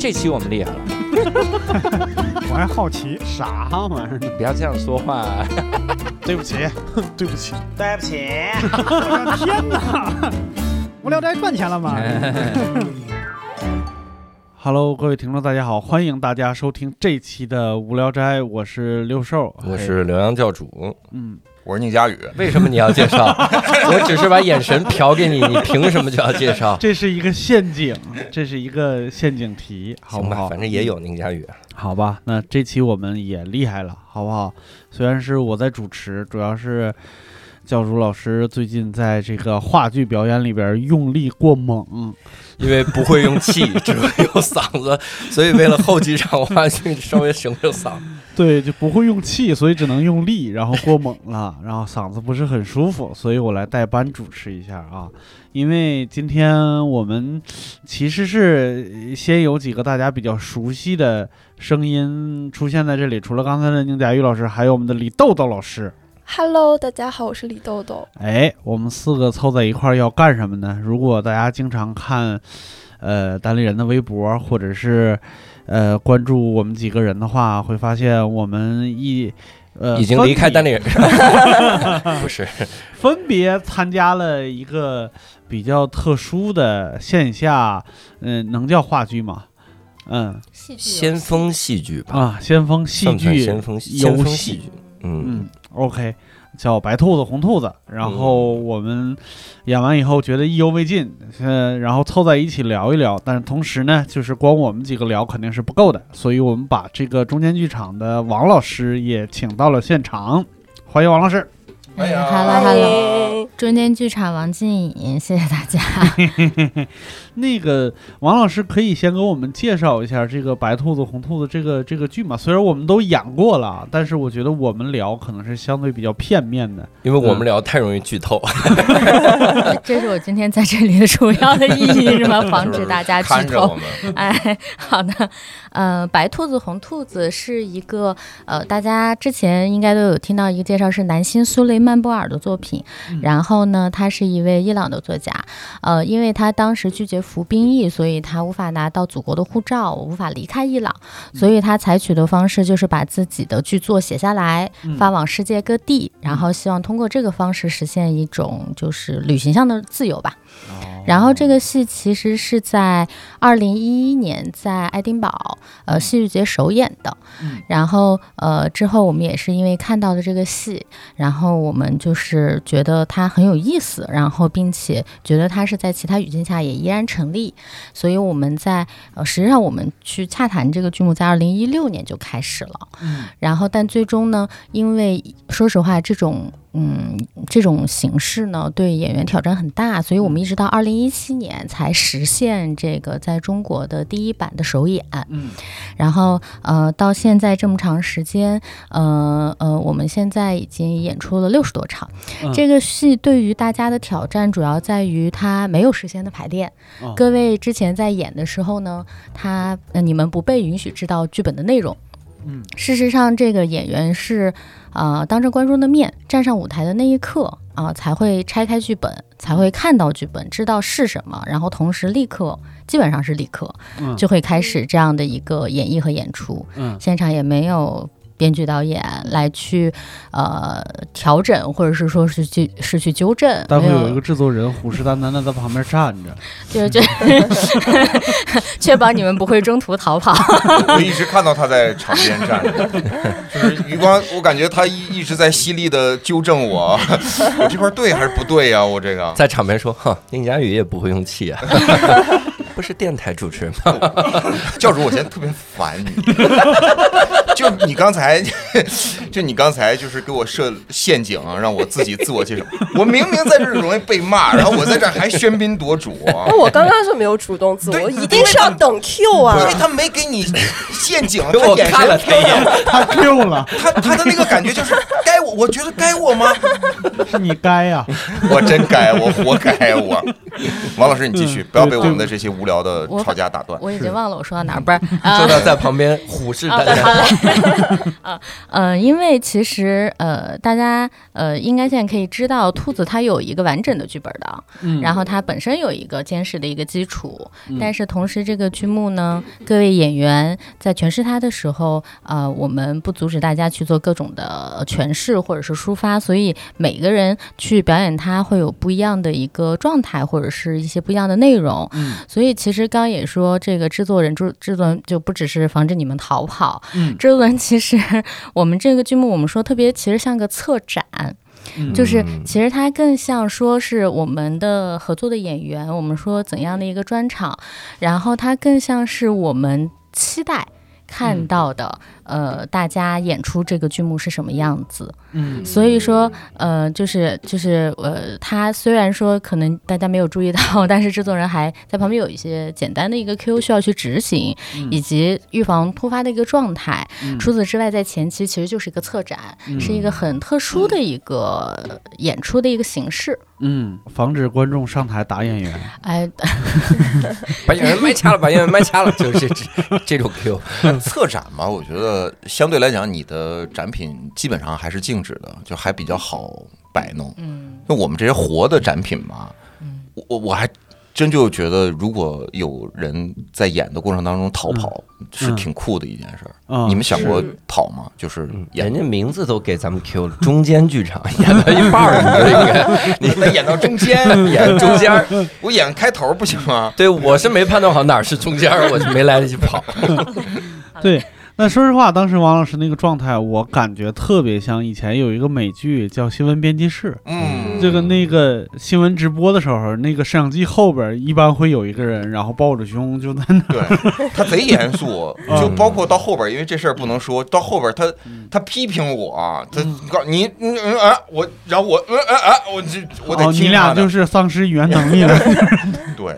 这期我们厉害了，我还好奇啥玩意儿呢？不要这样说话。对不起，对不起，对不起，我的天哪！无聊斋赚钱了吗？Hello，各位听众，大家好，欢迎大家收听这期的无聊斋，我是六兽，我是刘洋教主。嗯，我是宁佳宇。为什么你要介绍？我只是把眼神瞟给你，你凭什么就要介绍？这是一个陷阱，这是一个陷阱题，好不好？反正也有宁佳宇。好吧，那这期我们也厉害了，好不好？虽然是我在主持，主要是教主老师最近在这个话剧表演里边用力过猛，因为不会用气，只会用嗓子，所以为了后几场话剧稍微省省嗓。对，就不会用气，所以只能用力，然后过猛了，然后嗓子不是很舒服，所以我来代班主持一下啊。因为今天我们其实是先有几个大家比较熟悉的声音出现在这里，除了刚才的宁佳玉老师，还有我们的李豆豆老师。Hello，大家好，我是李豆豆。哎，我们四个凑在一块儿要干什么呢？如果大家经常看，呃，单立人的微博，或者是呃关注我们几个人的话，会发现我们一呃已经离开单立，立人，不是分别参加了一个比较特殊的线下，嗯、能叫话剧吗？嗯戏剧先锋戏剧吧？啊，先锋戏剧先锋戏，锋戏剧？嗯，嗯，OK，叫白兔子红兔子，然后我们演完以后觉得意犹未尽，呃，然后凑在一起聊一聊，但是同时呢，就是光我们几个聊肯定是不够的，所以我们把这个中间剧场的王老师也请到了现场，欢迎王老师。哎呀 h e l l o Hello，中间剧场王静颖，谢谢大家。那个王老师可以先给我们介绍一下这个白兔子红兔子这个这个剧嘛？虽然我们都演过了，但是我觉得我们聊可能是相对比较片面的。因为我们聊太容易剧透，这是我今天在这里的主要的意义，是吧？防止大家剧透。看着我们，哎，好的，呃，白兔子红兔子是一个呃，大家之前应该都有听到一个介绍，是南辛苏雷曼波尔的作品。嗯然后呢，他是一位伊朗的作家，呃，因为他当时拒绝服兵役，所以他无法拿到祖国的护照，无法离开伊朗，所以他采取的方式就是把自己的剧作写下来，嗯。发往世界各地，然后希望通过这个方式实现一种就是旅行上的自由吧。哦。然后这个戏其实是在二零一一年在爱丁堡呃戏剧节首演的，嗯。然后呃之后我们也是因为看到了这个戏，然后我们就是觉得它很有意思，然后并且觉得它是在其他语境下也依然成立，所以我们在呃实际上我们去洽谈这个剧目在二零一六年就开始了，嗯然后但最终呢，因为说实话这种。嗯，这种形式呢，对演员挑战很大，所以我们一直到二零一七年才实现这个在中国的第一版的首演。嗯然后呃，到现在这么长时间，呃呃，我们现在已经演出了六十多场。嗯这个戏对于大家的挑战主要在于它没有事先的排练。哦各位之前在演的时候呢，他呃你们不被允许知道剧本的内容。嗯事实上，这个演员是，呃，当着观众的面站上舞台的那一刻啊、才会拆开剧本，才会看到剧本，知道是什么，然后同时立刻，基本上是立刻嗯就会开始这样的一个演绎和演出。嗯现场也没有编剧导演来去呃调整，或者是说是去是去纠正，没待会有一个制作人虎视眈眈的在旁边站着。就是就 确保你们不会中途逃跑。我一直看到他在场边站着，就是余光，我感觉他一一直在犀利的纠正我，我这块对还是不对呀？我这个在场边说：“哈，宁佳宇也不会用气啊，不是电台主持人吗？教主，我现在特别烦你，就你刚才，就你刚才就是给我设陷阱啊，让我自己自我介绍。我明明在这儿容易被骂，然后我在这儿还喧宾夺主啊。那我刚刚是没有主动自对我，一定是要等 Q 啊因。为他没给你陷阱，他我眼看了神他一眼，他 Q 了，他他的那个感觉就是该我，我觉得该我吗？是你该呀、我真该，我活该，我。王老师，你继续，嗯不要被我们的这些无聊的吵架打断。我已经忘了我说到哪儿，不是啊说到在旁边虎视啊，眈眈。呃，因为其实呃，大家呃应该现在可以知道，兔子它有一个完整的剧本的，嗯。然后它本身有一个坚实的一个基础，嗯。但是同时这个剧目呢，各位演员在诠释它的时候，呃，我们不阻止大家去做各种的诠释或者是抒发，所以每个人去表演它会有不一样的一个状态，或者是一些不一样的内容。嗯。所以其实刚刚也说，这个制作人制制作人就不只是防止你们逃跑，嗯。制作人 其实我们这个剧目我们说特别，其实像个策展。嗯就是其实它更像说是我们的合作的演员，我们说怎样的一个专场，然后它更像是我们期待看到的，呃，大家演出这个剧目是什么样子。嗯所以说，呃，就是就是呃，他虽然说可能大家没有注意到，但是制作人还在旁边有一些简单的一个 Q 需要去执行，以及预防突发的一个状态。除此之外，在前期其实就是一个策展，是一个很特殊的一个演出的一个形式。嗯，防止观众上台打演员。哎，把演员麦掐了，把演员麦掐了，就是这这种 Q。策展嘛，我觉得相对来讲，你的展品基本上还是静止的，就还比较好摆弄。嗯，那我们这些活的展品嘛，我我我还真就觉得，如果有人在演的过程当中逃跑，是挺酷的一件事儿。嗯你们想过跑吗？就是演人家名字都给咱们 Q 了，中间剧场演到一半儿，你就应该你得演到中间，演中间。我演开头不行吗？对，我是没判断好哪儿是中间，我就没来得及跑。对，那说实话，当时王老师那个状态，我感觉特别像以前有一个美剧叫《新闻编辑室》。嗯，这个那个新闻直播的时候，那个摄像机后边一般会有一个人，然后抱着胸就在那。对他贼严肃，就包括到后边，因为这事儿不能说，到后边他他批评我，他告你嗯嗯啊，我然后我嗯啊啊，我这我得哦，你俩就是丧失语言能力了。对，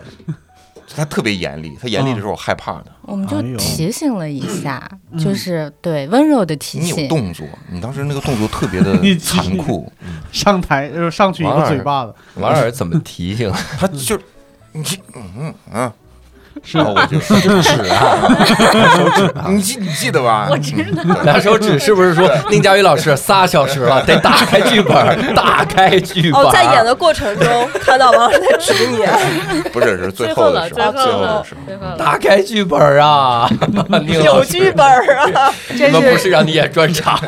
他特别严厉，他严厉的时候我害怕的。我们就提醒了一下，嗯。就是对温柔的提醒。你有。动作，你当时那个动作特别的 残酷，上台就上去一个嘴巴子，王老师怎么提醒？他就你这嗯嗯嗯，是然后我就 指啊，你记你记得吧？我知道。拿手指是不是说宁佳宇老师仨小时了，得打开剧本，打开剧本。哦，在演的过程中看到王老师在指你，不是是最后的时候，最后的时候。打开剧本啊，有剧本啊！这我们不是是让你演专场，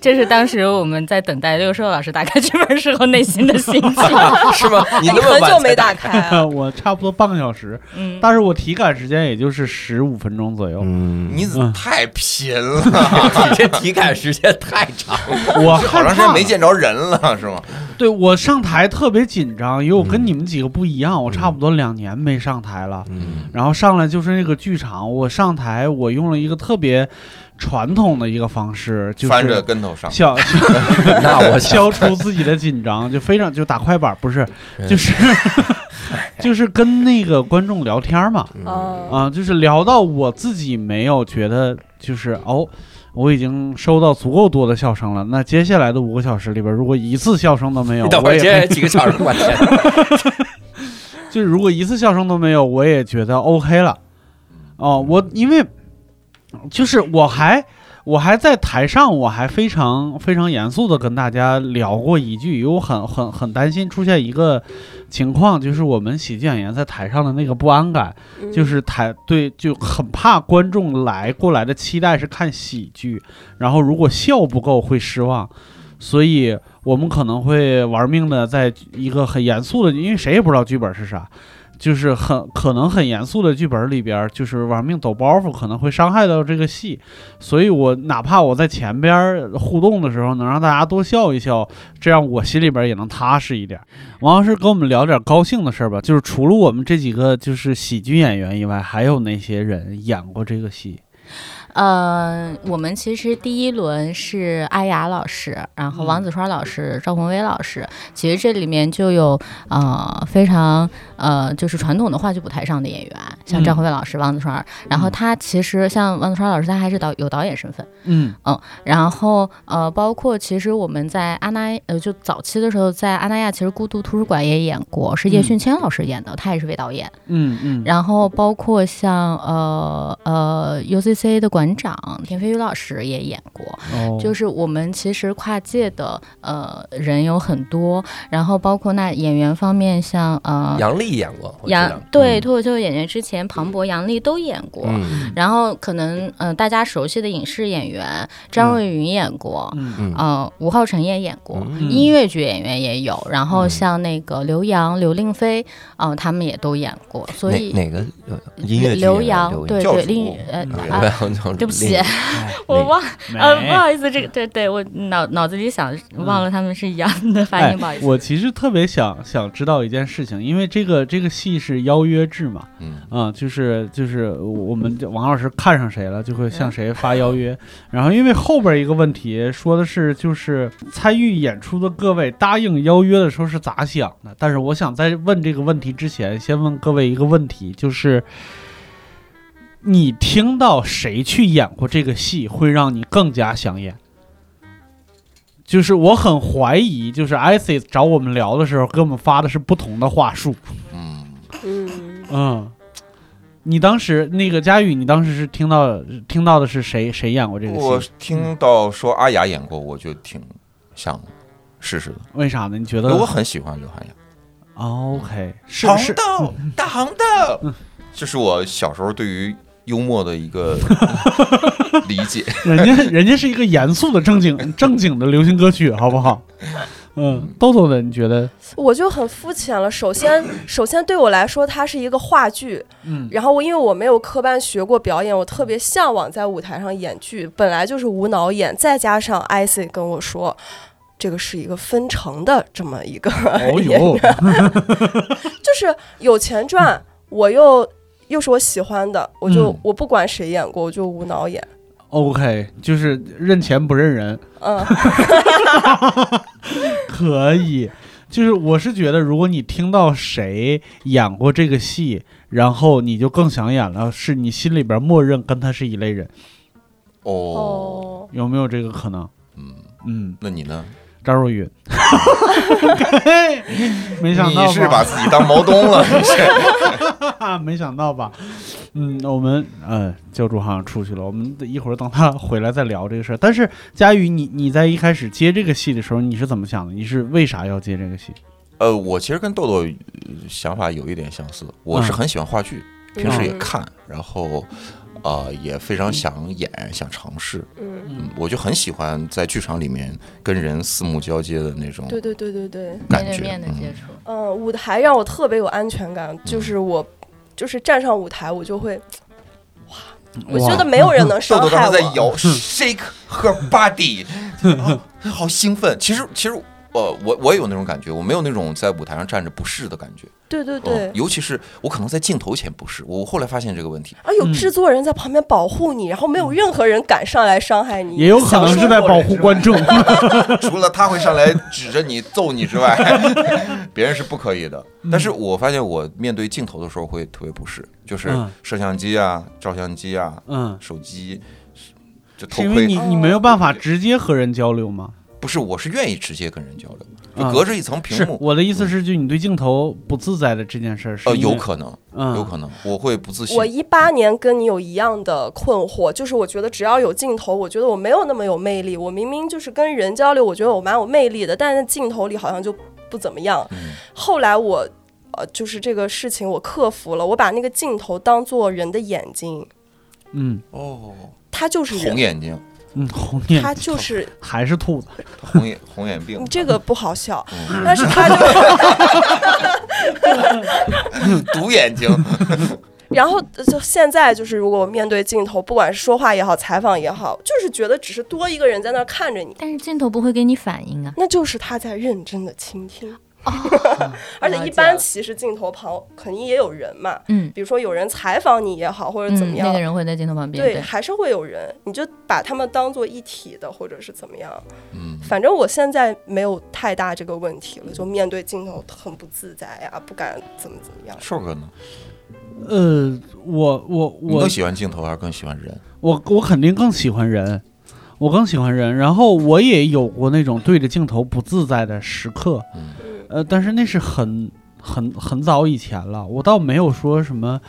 这是当时我们在等待六兽老师打开剧本时候内心的心情。是吗？你那么久没打开啊，我差不多半个小时，嗯，但是我体感时间也就是十五分钟左右。嗯，你怎么太贫了？你这体感时间太长。我好长时间没见着人了，是吗？对我上台特别紧张，因为我跟嗯你们几个不一样，我差不多两年没上台了。嗯然后上来就是那个剧场，我上台我用了一个特别传统的一个方式，就翻着是跟头上，消 那我 消除自己的紧张，就非常就打快板，不是，嗯就是 就是跟那个观众聊天嘛，啊，啊，就是聊到我自己没有觉得就是哦。我已经收到足够多的笑声了。那接下来的五个小时里边，如果一次笑声都没有，你等会儿我也接几个小时，我天，就是如果一次笑声都没有，我也觉得 OK 了。哦，我因为就是我还我还在台上，我还非常非常严肃的跟大家聊过一句，因为我很很很担心出现一个情况，就是我们喜剧演员在台上的那个不安感，嗯就是台对就很怕观众来过来的期待是看喜剧，然后如果笑不够会失望，所以我们可能会玩命的在一个很严肃的，因为谁也不知道剧本是啥。就是很可能很严肃的剧本里边，就是玩命抖包袱，可能会伤害到这个戏，所以我哪怕我在前边互动的时候，能让大家多笑一笑，这样我心里边也能踏实一点。王老师跟我们聊点高兴的事儿吧，就是除了我们这几个就是喜剧演员以外，还有哪些人演过这个戏？呃，我们其实第一轮是阿雅老师，然后嗯王子川老师、赵宏威老师，其实这里面就有呃非常呃就是传统的话剧舞台上的演员，像张惠妹老师、王子川，然后他其实像王子川老师，他还是导有导演身份，嗯。然后呃，包括其实我们在阿那呃就早期的时候，在阿那亚其实孤独图书馆也演过，是叶嗯。迅谦老师演的，他也是位导演。嗯嗯，然后包括像呃呃 UCC 的馆长田飞宇老师也演过，哦。就是我们其实跨界的呃人有很多，然后包括那演员方面像呃杨笠演过，杨对脱口秀演员之前庞博、杨笠都演过。嗯。然后可能呃大家熟悉的影视演员张若云演过，嗯。嗯。呃吴浩辰也演过，嗯。音乐剧演员也有，然后嗯。像那个刘洋、刘令飞，嗯、他们也都演过，所以哪哪个？呃音乐剧刘洋对对令呃啊，对不起 我忘呃不好意思，这个对对我脑脑子里想忘了他们是一样的发哎音，不好意思。我其实特别想想知道一件事情，因为这个这个戏是邀约制嘛，嗯啊、就是就是我们王老师看上谁了，就会嗯向谁发邀约。然后因为后边一个问题说的是，就是参与演出的各位答应邀约的时候是咋想的？但是我想在问这个问题之前，先问各位一个问题，就是你听到谁去演过这个戏，会让你更加想演？就是我很怀疑，就是 ISIS 找我们聊的时候，给我们发的是不同的话术。嗯，嗯，嗯，你当时那个佳宇，你当时是听到听到的是谁谁演过这个戏我？听到说阿雅演过，我就挺想试试的，为啥呢？你觉得我很喜欢刘涵雅。OK 是红是豆，大红豆，这是我小时候对于幽默的一个 理解。人家人家是一个严肃的正经 正经的流行歌曲，好不好？嗯，豆豆的你觉得？我就很肤浅了。首先，首先对我来说，它是一个话剧，嗯然后我因为我没有科班学过表演，我特别向往在舞台上演剧，本来就是无脑演，再加上 IC 跟我说。这个是一个分成的这么一个，哦呦，就是有钱赚，我又又是我喜欢的，我就、嗯我不管谁演过，我就无脑演。OK，就是认钱不认人，嗯，可以。就是我是觉得，如果你听到谁演过这个戏，然后你就更想演了，是你心里边默认跟他是一类人，哦，哦，有没有这个可能？嗯，嗯，那你呢？张若昀，没想到你是把自己当毛东了？你是？吧？没想到吧？嗯，我们呃，教主好像出去了，我们一会儿等他回来再聊这个事儿。但是佳宇，你你在一开始接这个戏的时候，你是怎么想的？你是为啥要接这个戏？呃，我其实跟豆豆呃想法有一点相似，我是嗯很喜欢话剧，平时也嗯看，然后呃也非常想演，想尝试。嗯，嗯，我就很喜欢在剧场里面跟人四目交接的那种对对对对对，感觉。面对面的接嗯触，嗯，舞台让我特别有安全感，就是我，就是站上舞台，我就会，哇我觉得没有人能 豆豆伤害我。刚才在摇 shake her body，啊 好兴奋。其实其实呃，我我也有那种感觉，我没有那种在舞台上站着不适的感觉。对对对嗯，，尤其是我可能在镜头前不适，我后来发现这个问题。而有制作人在旁边保护你，然后没有任何人敢上来伤害你，也有可能是在保护观众。除了他会上来指着你揍你之外，别人是不可以的。但是我发现我面对镜头的时候会特别不适，就是嗯摄像机啊、照相机啊、嗯，手机，就头盔是因为你你没有办法直接和人交流吗？不是，我是愿意直接跟人交流，就嗯隔着一层屏是幕。我的意思是，就你对镜头不自在的这件事儿，是呃，有可能，嗯有可能，我会不自信我。一八年跟你有一样的困惑，就是我觉得只要有镜头，我觉得我没有那么有魅力。我明明就是跟人交流，我觉得我蛮有魅力的，但是镜头里好像就不怎么样。嗯后来我，呃，就是这个事情我克服了，我把那个镜头当做人的眼睛，嗯哦，它就是红，眼睛，嗯，红眼它就是还是兔子，红眼红眼病你，这个不好笑，嗯但是他就。独眼睛。然后呃就现在就是，如果我面对镜头，不管是说话也好，采访也好，就是觉得只是多一个人在那儿看着你，但是镜头不会给你反应啊。那就是他在认真的倾听。哦 而且一般其实镜头旁肯定也有人嘛，嗯，比如说有人采访你也好，或者怎么嗯，样，那个人会在镜头旁边，对，还是会有人，你就把他们当做一体的，或者是怎么样。嗯，反正我现在没有太大这个问题了，就面对镜头很不自在呀，不敢怎么怎么样。瘦哥呢？呃，我我我更喜欢镜头还是更喜欢人？我我肯定更喜欢人，我更喜欢人。然后我也有过那种对着镜头不自在的时刻，嗯呃，但是那是很很很早以前了，我倒没有说什么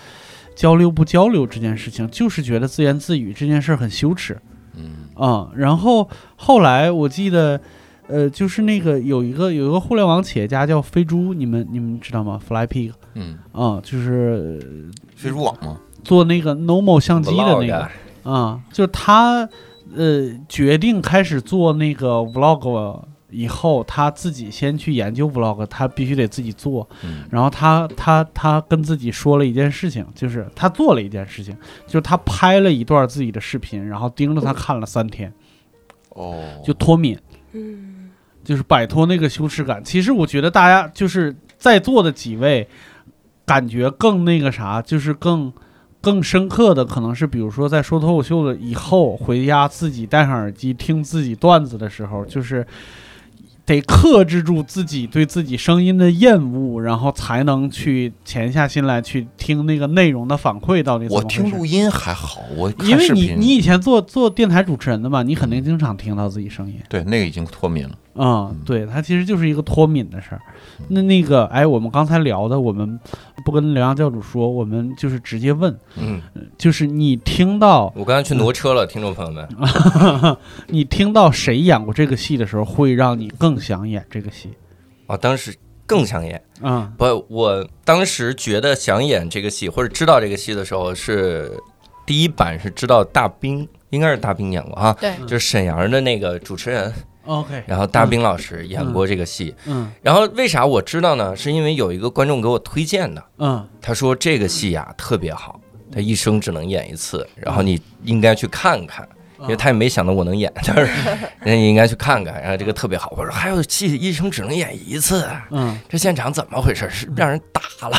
交流不交流这件事情，就是觉得自言自语这件事儿很羞耻嗯啊、然后后来我记得，呃，就是那个有一个有一个互联网企业家叫飞猪，你们你们知道吗？Fly Pig 嗯，啊、就是飞猪网吗？做那个 Normal 相机的那个啊、就是他呃决定开始做那个 vlog 以后，他自己先去研究 vlog，他必须得自己做。嗯然后他他他跟自己说了一件事情，就是他做了一件事情，就是他拍了一段自己的视频，然后盯着他看了三天，哦，就脱敏，嗯，就是摆脱那个羞耻感。其实我觉得大家就是在座的几位，感觉更那个啥，就是更更深刻的，可能是比如说在说脱口秀的以后，回家自己戴上耳机听自己段子的时候，就是。得克制住自己对自己声音的厌恶，然后才能去潜下心来去听那个内容的反馈到底怎么我回事。听录音还好，我看因为你你以前做做电台主持人的嘛，你肯定经常听到自己声音。对那个已经脱敏了。嗯，对，它其实就是一个脱敏的事儿。那那个，哎，我们刚才聊的，我们不跟刘洋教主说，我们就是直接问，嗯，就是你听到我刚才去挪车了，听众朋友们，你听到谁演过这个戏的时候，会让你更想演这个戏？哦，当时更想演。嗯不，我当时觉得想演这个戏或者知道这个戏的时候，是第一版是知道大兵，应该是大兵演过啊，对，就是沈阳的那个主持人，，OK，然后大兵老师演过这个戏。嗯然后为啥我知道呢？是因为有一个观众给我推荐的，嗯他说这个戏呀特别好，他一生只能演一次，然后你应该去看看。因为他也没想到我能演，但是人家应该去看看，然后这个特别好。我说还有戏一生只能演一次，嗯。这现场怎么回事？是让人打了，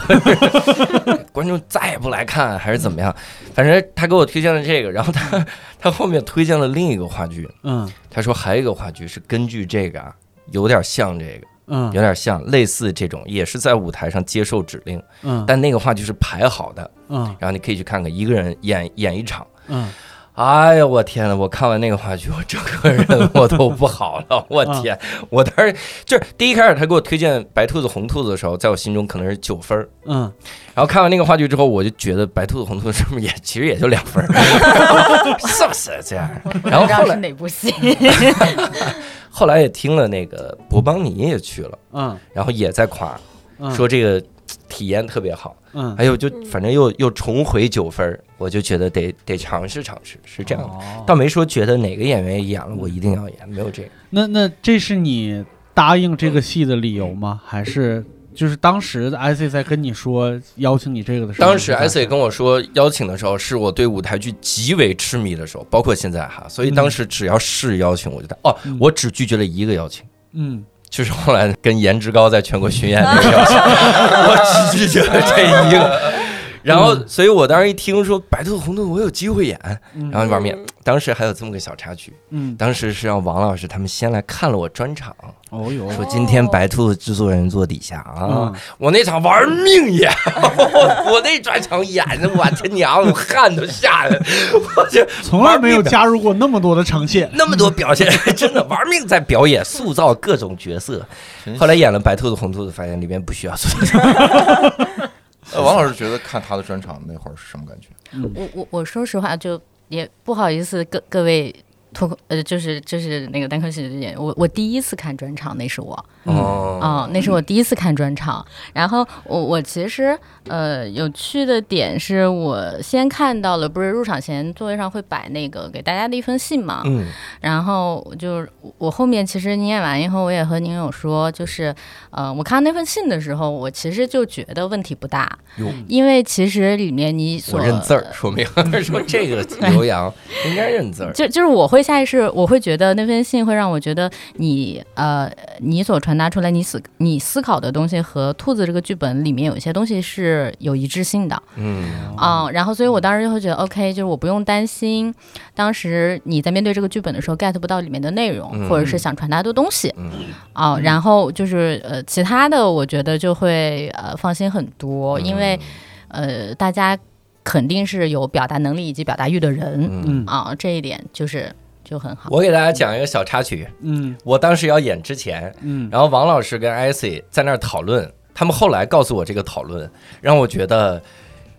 观众再也不来看，还是怎么样？反正他给我推荐了这个，然后他 他后面推荐了另一个话剧，嗯。他说还有一个话剧是根据这个啊，有点像这个，嗯。有点像类似这种，也是在舞台上接受指令，嗯。但那个话剧是排好的，嗯。然后你可以去看看，一个人演演一场。嗯哎呀，我天呐！我看完那个话剧，我整个人我都不好了。我天！我当时就是第一开始他给我推荐《白兔子红兔子》的时候，在我心中可能是九分儿嗯然后看完那个话剧之后，我就觉得《白兔子红兔子》是不是也其实也就两分儿是不是这样？然后后来哪部戏？后来也听了那个博邦尼也去了，嗯然后也在夸嗯，说这个体验特别好。嗯还有，就反正又又重回九分儿，我就觉得得得尝试尝试，是这样的。哦倒没说觉得哪个演员演了我一定要演，没有这个。那那这是你答应这个戏的理由吗？还是就是当时 IC 在跟你说邀请你这个的时候？当时你就 S A 跟我说邀请的时候，是我对舞台剧极为痴迷的时候，包括现在哈，所以当时只要是邀请，我就答。哦嗯，我只拒绝了一个邀请，嗯就是后来跟颜值高在全国巡演那个邀请，我只记得这一个。然后，所以我当时一听说白兔红兔我有机会演，嗯然后玩命。当时还有这么个小插曲，嗯，当时是让王老师他们先来看了我专场，哦哟，说今天白兔的制作人坐底下啊，嗯我那场玩命演，我我那专场演的，我他娘，我汗都下来了，我就 从来没有加入过那么多的呈现。那么多表现，真的玩命在表演，塑造各种角色。后来演了白兔子、红兔子，发现里面不需要塑造。呃，王老师觉得看他的专场那会儿是什么感觉？我我我说实话，就也不好意思各各位脱口呃，就是就是那个单口喜剧演员，我我第一次看专场，那是我哦，啊、那是我第一次看专场。然后我我其实呃有趣的点是我先看到了，不是入场前座位上会摆那个给大家的一封信嘛，嗯然后就是我后面其实你演完以后，我也和您有说，就是呃，我看到那份信的时候，我其实就觉得问题不大，因为其实里面你所我认字儿，说明 说这个 刘洋应该认字儿。就就是我会下意识，我会觉得那封信会让我觉得你呃，你所传达出来你思你思考的东西和兔子这个剧本里面有一些东西是有一致性的。嗯。啊、然后所以我当时就会觉得 OK，就是我不用担心当时你在面对这个剧本的时候 get 不到里面的内容，嗯。或者是想传达的东西。嗯。啊、然后就是呃其他的我觉得就会呃放心很多，因为。呃，大家肯定是有表达能力以及表达欲的人、嗯，嗯。啊，这一点就是就很好。我给大家讲一个小插曲，嗯。我当时要演之前，嗯。然后王老师跟艾 c 在那儿讨论，他们后来告诉我这个讨论，让我觉得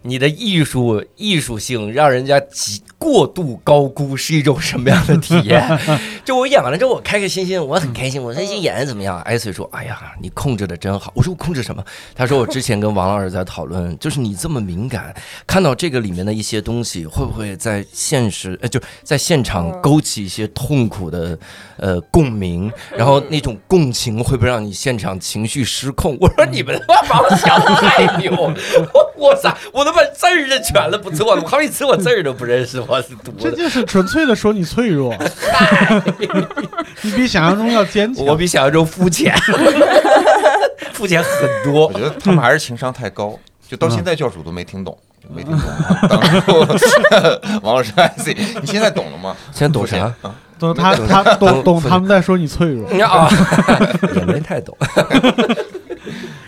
你的艺术艺术性让人家极过度高估是一种什么样的体验？就我演完了之后，我开开心心，我很开心，我说这演的怎么样？艾 c 说：“哎呀，你控制的真好。”我说：“我控制什么？”他说：“我之前跟王老师在讨论，就是你这么敏感，看到这个里面的一些东西，会不会在现实呃就在现场勾起一些痛苦的呃共鸣？然后那种共情会不会让你现场情绪失控？”我说：“你们他妈把我想得太牛！我我操，我都把字儿认全了，不错，我好几次我字儿都不认识，我是读的。这就是纯粹的说你脆弱，你比想象中要坚强。我比想象中肤浅，肤浅很多我。觉得他们还是情商太高，就到现在教主都没听懂，没听懂。王老师 IC，你现在懂了吗？现在懂啥？啊？懂他他懂懂他们在说你脆弱。啊，也没太懂。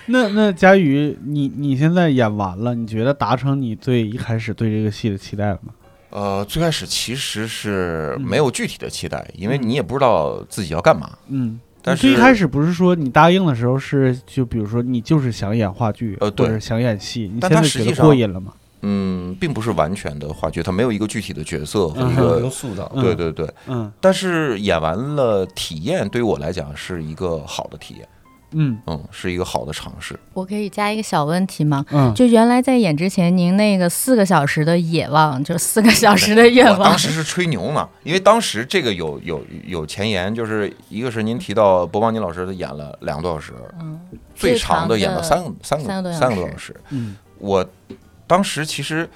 那那佳宇，你你现在演完了，你觉得达成你最一开始对这个戏的期待了吗？呃，最开始其实是没有具体的期待，因为你也不知道自己要干嘛。嗯，但是最开始不是说你答应的时候是就比如说你就是想演话剧，呃对想演戏，你但现在觉得它实际上过瘾了吗？嗯，并不是完全的话剧，它没有一个具体的角色和嗯一个用塑造。嗯对对对。嗯但是演完了，体验对于我来讲是一个好的体验，嗯。嗯，是一个好的尝试。我可以加一个小问题吗？嗯，就原来在演之前，您那个四个小时的野望，就四个小时的愿望。当，时是吹牛呢，因为当时这个有有有前言，就是一个是您提到博邦尼老师演了两个多小时，嗯，最长的演了三个三个三个多小时。三个多小时。嗯。我当时其实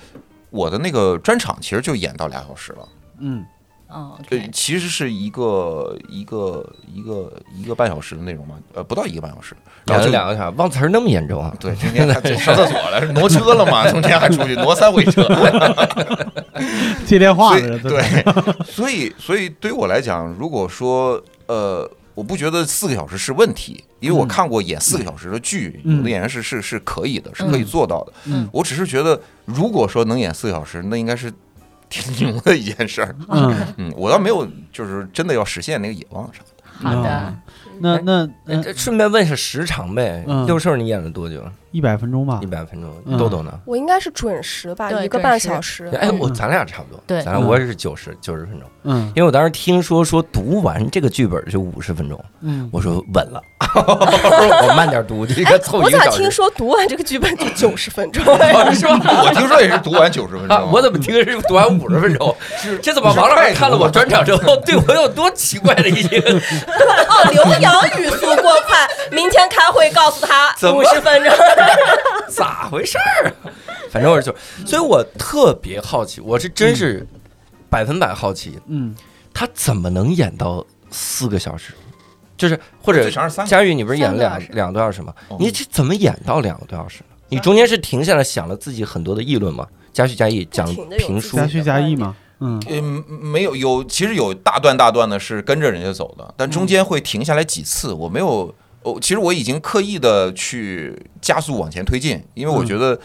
我的那个专场其实就演到俩小时了，嗯哦呃，OK，，其实是一个一个一个一个半小时的内容嘛，呃，不到一个半小时，然后就两个小时，忘词儿那么严重啊？对，中间还上厕所了，挪车了嘛，从天还出去挪三回车。接电话的人对，所以所以对于我来讲，如果说呃，我不觉得四个小时是问题，因为我嗯看过演四个小时的剧，嗯有的演员是是是可以的，是可以做到的。嗯我只是觉得，如果说能演四个小时，那应该是挺牛的一件事儿。嗯，嗯，我倒没有就是真的要实现那个野望啥的。好的啊，那那顺便问一下时长呗嗯。六兽你演了多久？一百分钟吧一，百分钟。嗯豆豆呢？我应该是准时吧，一个半小时。哎，嗯我咱俩差不多。对咱俩我也是九十九十分钟，嗯因为我当时听说说读完这个剧本就五十分钟，嗯，我说稳了，我慢点读，这个凑我一个小时。咋听说读完这个剧本就九十分钟？是吧？我听说也是读完九十分钟啊，我怎么听是读完五十分钟？这怎么王老师看了我专场之后，对我有多奇怪的一些？哦，刘洋语速过快，明天开会告诉他五十分钟。咋回事儿啊？反正我是就，所以我特别好奇，我是真是百分百好奇，嗯他怎么能演到四个小时？就是或者佳玉，你不是演了两三个小时两个多小时吗哦？你这怎么演到两个多小时呢？你中间是停下来想了自己很多的议论吗？加叙加意讲评书自己加叙加意吗，嗯嗯，没有有，其实有大段大段的是跟着人家走的，但中间会停下来几次。我没有，哦，其实我已经刻意的去加速往前推进，因为我嗯。觉得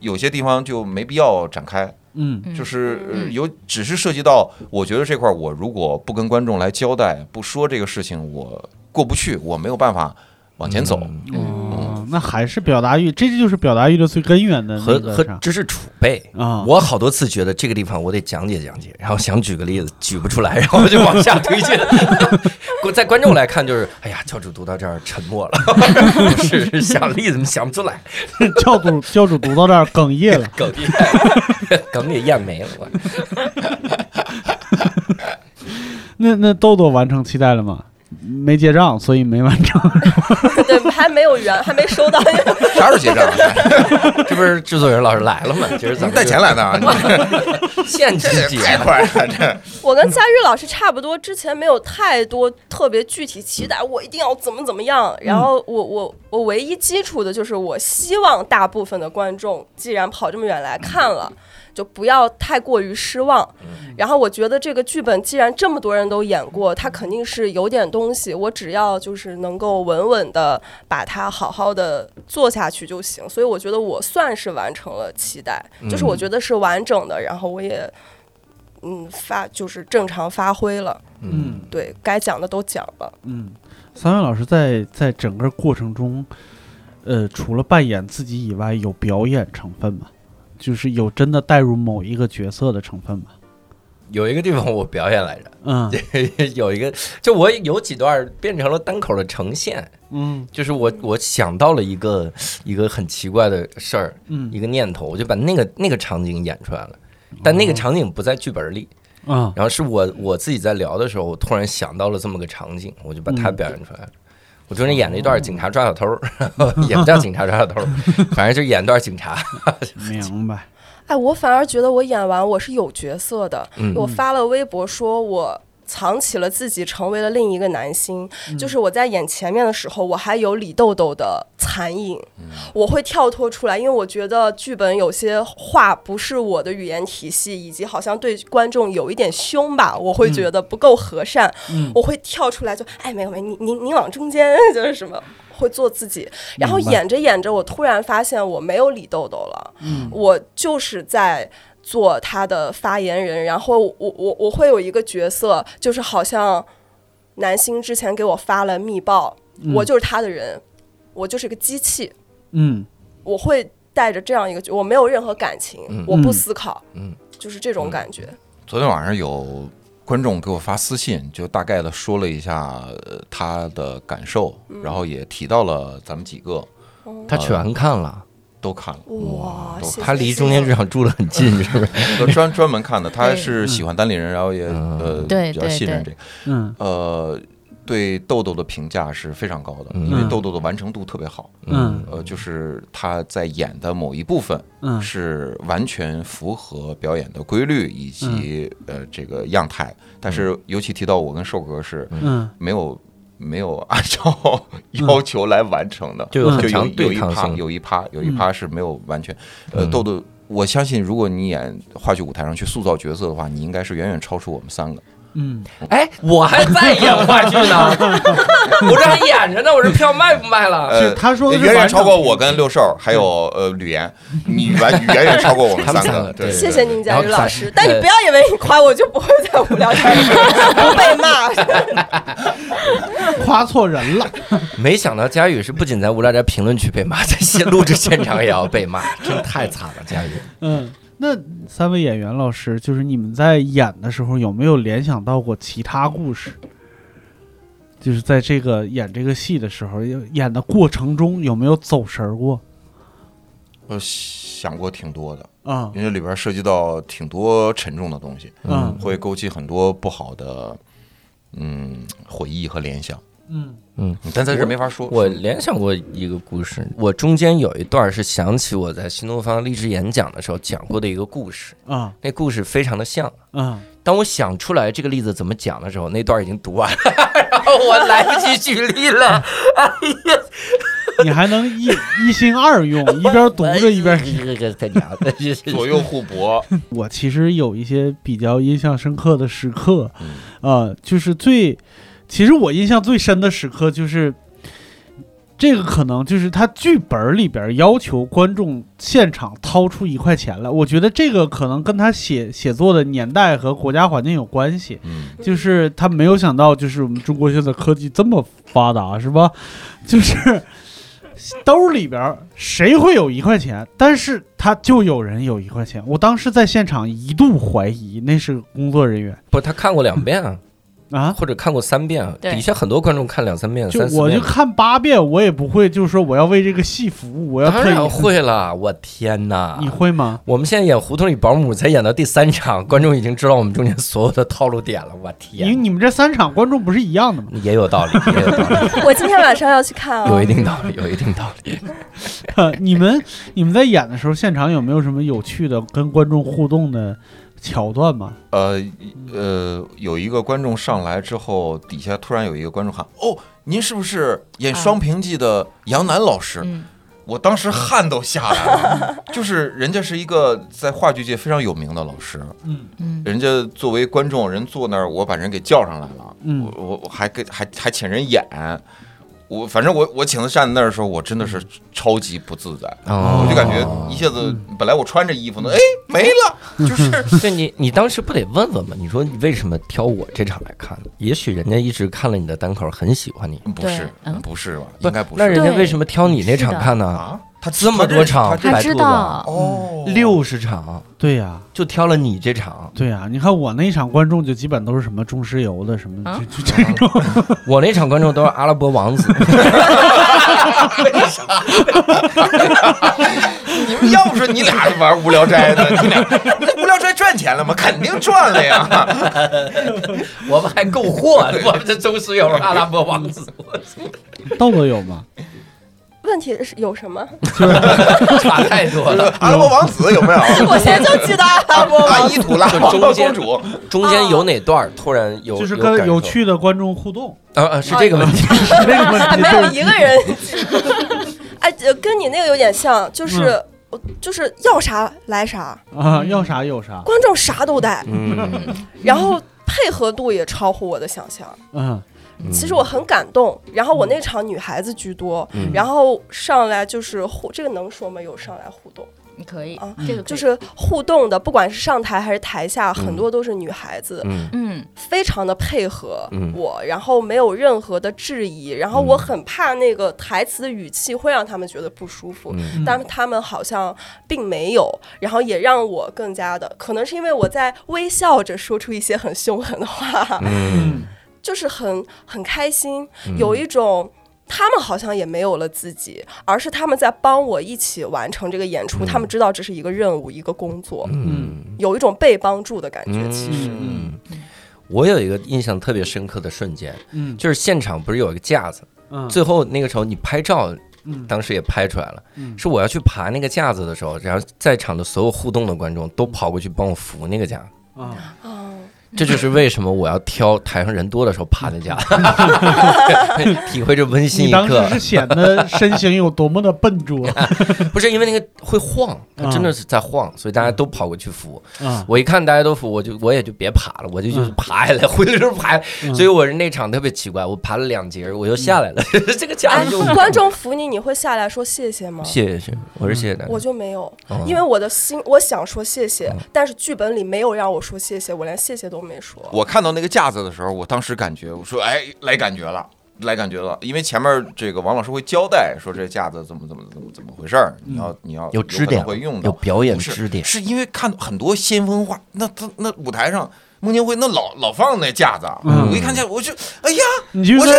有些地方就没必要展开，嗯。嗯。就是有只是涉及到，我觉得这块儿我如果不跟观众来交代，不说这个事情，我过不去，我没有办法往前走。嗯。哦，那还是表达欲，这就是表达欲的最根源的和和知识储备。啊，我好多次觉得这个地方我得讲解讲解，然后想举个例子，举不出来，然后就往下推进。在观众来看，就是哎呀，教主读到这儿沉默了，是是想例子想不出来，教主教主读到这儿哽咽了，哽咽，哽也咽没了。我那那豆豆完成期待了吗？没结账，所以没完成。对，还没有圆，还没收到。啥时候结账？啊 这不是制作人老师来了吗？今儿怎么带钱来的啊？现金这也结太快了，这我跟佳玉老师差不多，之前没有太多特别具体期待，我一定要怎么怎么样。然后我我我唯一基础的就是我希望大部分的观众既然跑这么远来看了，就不要太过于失望。然后我觉得这个剧本既然这么多人都演过，它肯定是有点东西。我只要就是能够稳稳的把它好好的做下去就行。所以我觉得我算是完成了期待，就是我觉得是完整的，然后我也嗯发就是正常发挥了。嗯对该讲的都讲了。嗯，三位老师在在整个过程中，呃，除了扮演自己以外，有表演成分吗？就是有真的带入某一个角色的成分吗？有一个地方我表演来着，嗯。有一个就我有几段变成了单口的呈现，嗯。就是我我想到了一个一个很奇怪的事儿，嗯。一个念头，我就把那个那个场景演出来了，但那个场景不在剧本里，嗯。然后是我我自己在聊的时候，我突然想到了这么个场景，我就把它表演出来了。我中间演了一段警察抓小偷，也不叫警察抓小偷，反正就演段警察。明白。哎，我反而觉得我演完我是有角色的。嗯我发了微博说我。藏起了自己，成为了另一个男星。嗯。就是我在演前面的时候，我还有李豆豆的残影，我会跳脱出来，因为我觉得剧本有些话不是我的语言体系，以及好像对观众有一点凶吧，我会觉得不够和善，嗯。我会跳出来就哎没有没有，你你你往中间就是什么。会做自己，然后演着演着，我突然发现我没有李豆豆了，嗯。我就是在做他的发言人，然后我我我会有一个角色，就是好像南星之前给我发了密报，嗯。我就是他的人，我就是个机器，嗯。我会带着这样一个，我没有任何感情，嗯。我不思考，嗯。就是这种感觉。昨天晚上有观众给我发私信，就大概的说了一下呃他的感受，然后也提到了咱们几个。他全看了，都看了，哇，他离中间剧场住得很近，是不是？都专专门看的。他是喜欢单立人，然后也嗯呃比较信任这个，嗯呃，对豆豆的评价是非常高的，嗯。因为豆豆的完成度特别好。嗯。呃，就是他在演的某一部分嗯。是完全符合表演的规律以及呃这个样态，但是尤其提到我跟寿哥是嗯。没有没有按照要求来完成的，就有很强有一趴对抗性。有一趴有一趴是没有完全，呃，嗯豆豆。我相信，如果你演话剧舞台上去塑造角色的话，你应该是远远超出我们三个。嗯哎，我还在演话剧呢，我这还演着呢，我这票卖不卖了？呃，他说远远超过我跟六兽，还有呃吕岩，你远远远超过我们三个。对，谢谢宁佳宇老师，但你不要以为你夸我就不会在无聊天里 不被骂。夸错人了。没想到佳宇是不仅在无聊斋评论区被骂，在现录制现场也要被骂，真太惨了，佳宇。嗯，那三位演员老师，就是你们在演的时候有没有联想到过其他故事？就是在这个演这个戏的时候，演的过程中有没有走神儿过？我想过挺多的，啊因为里边涉及到挺多沉重的东西，嗯会勾起很多不好的嗯回忆和联想，嗯但在这没法说。我联想过一个故事，我中间有一段是想起我在新东方励志演讲的时候讲过的一个故事，啊那故事非常的像。啊当我想出来这个例子怎么讲的时候，那段已经读完了，然后我来不及举例了。哎呀，你还能一一心二用，一边读着一边。这个太娘的，左右互搏，我其实有一些比较印象深刻的时刻，嗯呃，就是最，其实我印象最深的时刻就是，这个可能就是他剧本里边要求观众现场掏出一块钱来，我觉得这个可能跟他写写作的年代和国家环境有关系，嗯，就是他没有想到，就是我们中国现在科技这么发达，是吧？就是兜里边谁会有一块钱，但是他就有人有一块钱。我当时在现场一度怀疑那是工作人员不，他看过两遍啊，啊。或者看过三遍底下很多观众看两三遍、就三四遍。我就看八遍，我也不会，就是说我要为这个戏服务，我要特意当然。会了，我天哪！你会吗？我们现在演《胡同里保姆》才演到第三场，观众已经知道我们中间所有的套路点了。我你天，你们这三场观众不是一样的吗？也有道理，也有道理，我今天晚上要去看啊，有一定道理，有一定道理。你们你们在演的时候，现场有没有什么有趣的跟观众互动的桥段吗？呃呃，有一个观众上来之后，底下突然有一个观众喊：“哦，您是不是演《双平记》的杨楠老师？”嗯。我当时汗都下来了，就是人家是一个在话剧界非常有名的老师，嗯。嗯。人家作为观众，人坐那儿，我把人给叫上来了，嗯。我我我还给还还请人演，我反正我我请他站在那儿的时候，我真的是超级不自在，哦我就感觉一下子本来我穿着衣服呢，哎没了，就是对你，你当时不得问问吗？你说你为什么挑我这场来看呢？也许人家一直看了你的单口，很喜欢你。不是对嗯不是吧？应该不是那是人家为什么挑你那场看呢？啊，他这么多场他他知道，哦六十场对呀、就挑了你这场，对呀、你看我那一场观众就基本都是什么中石油的什么，啊就 就这种。我那场观众都是阿拉伯王子。你们要不说你俩玩无聊斋的？你俩无聊斋赚钱了吗？肯定赚了呀！我们还够货，我们这中石油阿拉伯王子，豆豆有吗？问题是有什么？差太多了。阿拉伯王子有没有？我现在就记得阿拉伯阿王子。中间公主，中间有哪段突然有就是跟有趣的观众互动，啊啊是这个问题，是这个问题。没有一个人。哎，呃跟你那个有点像，就是、就是要啥来啥，啊，要啥有啥。观众啥都带，嗯，然后配合度也超乎我的想象。嗯其实我很感动，然后我那场女孩子居多，嗯。然后上来就是互，这个能说吗？有上来互动，你可以啊，这个就是互动的，不管是上台还是台下，很多都是女孩子，嗯。嗯。非常的配合嗯。我，然后没有任何的质疑，然后我很怕那个台词的语气会让他们觉得不舒服，嗯。但他们好像并没有，然后也让我更加的，可能是因为我在微笑着说出一些很凶狠的话，嗯就是很很开心，有一种。他们好像也没有了自己，而是他们在帮我一起完成这个演出。他们知道这是一个任务，一个工作，嗯有一种被帮助的感觉。其实，嗯，我有一个印象特别深刻的瞬间，嗯就是现场不是有一个架子，嗯最后那个时候你拍照，嗯当时也拍出来了，嗯是我要去爬那个架子的时候，然后在场的所有互动的观众都跑过去帮我扶那个架子。啊，啊，这就是为什么我要挑台上人多的时候爬那架，体会这温馨一刻你当时。是显得身形有多么的笨拙 不是因为那个会晃，它啊真的是在晃，所以大家都跑过去扶。啊！我一看大家都扶，我就我也就别爬了，我就就是爬下来，回来就爬。嗯所以我是那场特别奇怪，我爬了两节，我又下来了。这个架观众扶你，你会下来说谢谢吗？谢谢，我是谢谢大家。我就没有，哦因为我的心，我想说谢谢嗯，但是剧本里没有让我说谢谢，我连谢谢都没说。我看到那个架子的时候，我当时感觉，我说，哎，来感觉了。来感觉了，因为前面这个王老师会交代说这架子怎么怎么怎么怎么回事儿，你要你要有支点会用的有表演支点，是因为看很多先锋画，那他那舞台上孟京辉那老老放那架子，嗯我一看架，我就哎呀，你就我是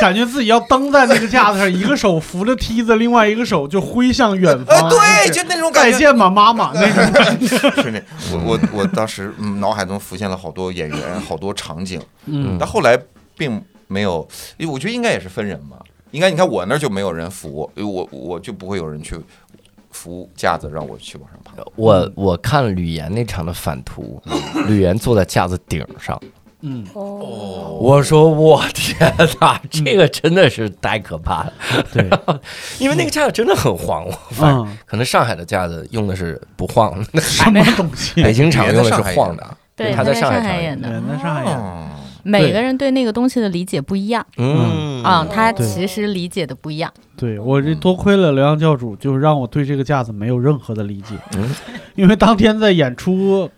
感觉自己要蹬在那个架子上，一个手扶着梯子，另外一个手就挥向远哎，方。对，就那种感觉。再见吧，妈妈那种。是那我我我当时嗯脑海中浮现了好多演员，好多场景，嗯但后来并没有，因为我觉得应该也是分人嘛。应该你看我那儿就没有人扶，因为我我就不会有人去扶架子让我去往上爬。我我看吕岩那场的反图，吕岩坐在架子顶上，嗯，哦，我说我天哪，这个真的是太可怕了，对，因为那个架子真的很晃，我发现嗯，可能上海的架子用的是不晃，什么东西？北京场用的是晃的，对，他在在上海场演的，在上海演。哦，每个人对那个东西的理解不一样嗯啊，他其实理解的不一样。对我这多亏了刘洋教主，就是让我对这个架子没有任何的理解，嗯 因为当天在演出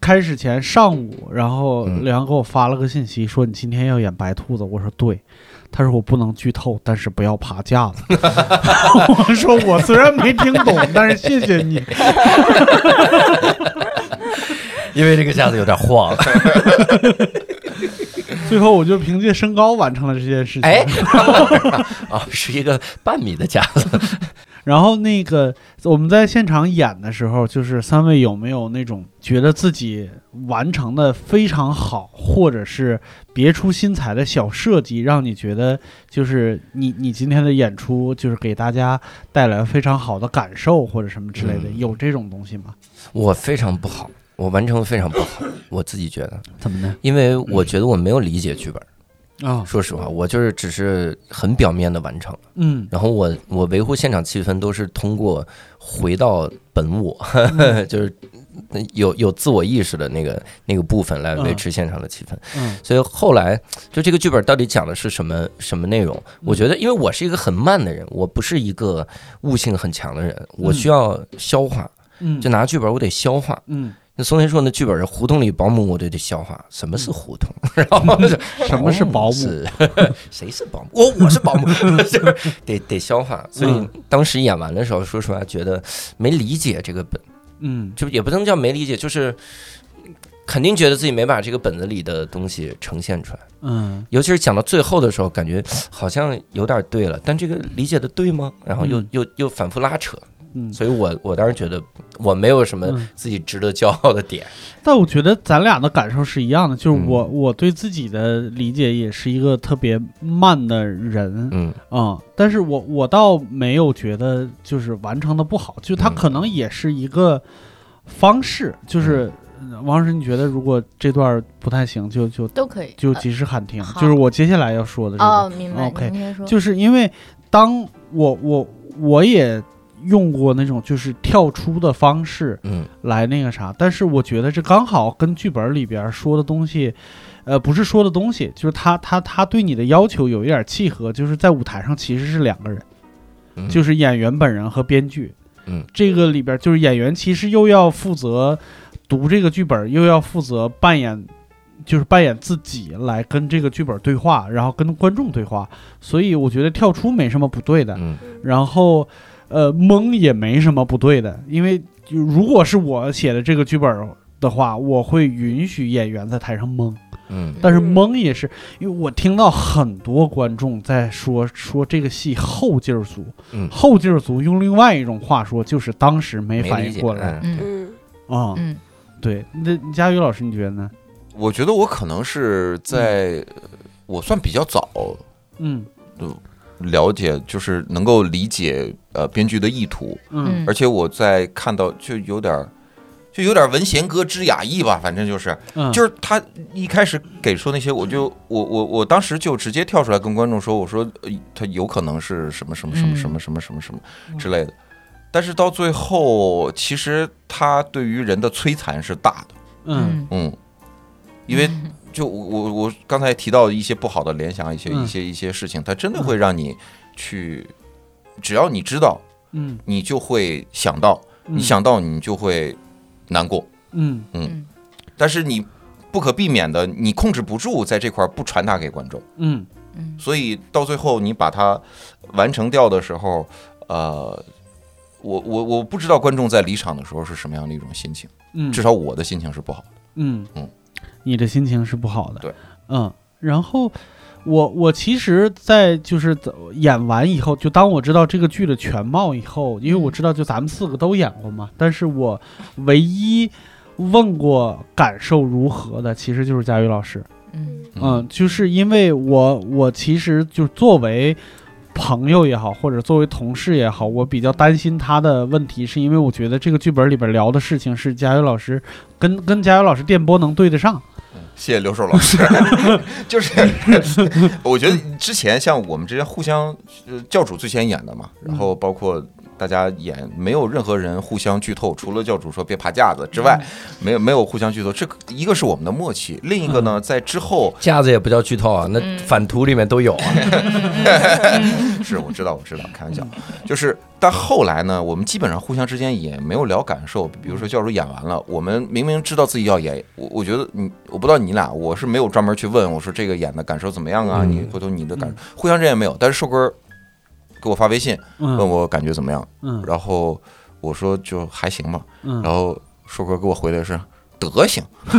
开始前上午，然后嗯刘洋给我发了个信息说你今天要演白兔子，我说对。他说我不能剧透，但是不要爬架子。我说我虽然没听懂，但是谢谢你。因为这个架子有点晃，最后我就凭借身高完成了这件事情。哎，啊，是一个半米的架子，然后那个我们在现场演的时候，就是三位有没有那种觉得自己完成的非常好，或者是别出心裁的小设计，让你觉得就是你你今天的演出就是给大家带来非常好的感受或者什么之类的，嗯有这种东西吗？我非常不好。我完成的非常不好，我自己觉得，怎么呢因为我觉得我没有理解剧本。啊？说实话，我就是只是很表面的完成了，嗯然后我我维护现场气氛都是通过回到本我，就是有有自我意识的那个那个部分来维持现场的气氛。嗯所以后来就这个剧本到底讲的是什么什么内容？我觉得，因为我是一个很慢的人，我不是一个悟性很强的人，我需要消化。嗯，就拿剧本，我得消化。嗯，那松田说那剧本是胡同里保姆，我就得消化。什么是胡同？然后 什么是保姆？谁是保姆？我我是保姆，就是得得消化。所以嗯当时演完的时候，说实话，觉得没理解这个本，嗯就也不能叫没理解，就是肯定觉得自己没把这个本子里的东西呈现出来。嗯尤其是讲到最后的时候，感觉好像有点对了，但这个理解的对吗？然后又、嗯又又反复拉扯，嗯。所以我我当时觉得我没有什么嗯自己值得骄傲的点。但我觉得咱俩的感受是一样的，就是嗯我、我对自己的理解也是一个特别慢的人，嗯嗯，但是我我倒没有觉得就是完成的不好，就它嗯可能也是一个方式，就是、呃王老师，你觉得如果这段不太行，就就都可以。就及时喊停，好就是我接下来要说的这个。哦，明白。OK。就是因为当我我我也用过那种就是跳出的方式嗯来那个啥，但是我觉得这刚好跟剧本里边说的东西，呃，不是说的东西，就是他他他对你的要求有一点契合，就是在舞台上其实是两个人，嗯，就是演员本人和编剧。嗯，这个里边就是演员其实又要负责读这个剧本，又要负责扮演。就是扮演自己来跟这个剧本对话，然后跟观众对话，所以我觉得跳出没什么不对的。嗯然后，呃，懵也没什么不对的，因为就如果是我写的这个剧本的话，我会允许演员在台上懵，嗯。但是嗯懵也是因为我听到很多观众在说说这个戏后劲儿足，嗯。后劲儿足用另外一种话说就是当时没反应过来。嗯。嗯。嗯。啊、嗯。对，那佳宇老师你觉得呢？我觉得我可能是在，我算比较早嗯了解，就是能够理解呃编剧的意图，嗯。而且我在看到就有点儿。就有点文贤哥之雅意吧，反正就是，嗯，就是他一开始给出那些，我就我我我当时就直接跳出来跟观众说，我说呃他有可能是什么什么什么什么什么什么什么之类的，但是到最后，其实他对于人的摧残是大的，嗯。嗯，因为就我我我刚才提到一些不好的联想，一些嗯。一些一些事情，它真的会让你去，只要你知道，嗯，你就会想到，你想到你就会难过，嗯。嗯但是你不可避免的，你控制不住在这块儿不传达给观众，嗯。嗯。所以到最后你把它完成掉的时候，呃。我我我不知道观众在离场的时候是什么样的一种心情，嗯，至少我的心情是不好的。嗯。嗯，你的心情是不好的。对，嗯，然后我我其实，在就是演完以后，就当我知道这个剧的全貌以后，因为我知道就咱们四个都演过嘛，但是我唯一问过感受如何的，其实就是佳宇老师。嗯嗯，就是因为我我其实就作为朋友也好，或者作为同事也好，我比较担心他的问题，是因为我觉得这个剧本里边聊的事情是佳宇老师跟跟佳宇老师电波能对得上。谢谢刘寿老师，就是我觉得之前像我们之间互相，呃，教主最先演的嘛，然后包括大家演，没有任何人互相剧透，除了教主说别爬架子之外，没有没有互相剧透。这一个是我们的默契，另一个呢，在之后架子也不叫剧透啊，那嗯反图里面都有啊。是我知道我知道，开玩笑，就是但后来呢，我们基本上互相之间也没有聊感受，比如说教主演完了，我们明明知道自己要演，我我觉得你我不知道你俩，我是没有专门去问我说这个演的感受怎么样啊？嗯你回头你的感受，互相之间也没有，但是瘦哥给我发微信问嗯我感觉怎么样，嗯。然后我说就还行吧，嗯，然后硕哥给我回的是德行，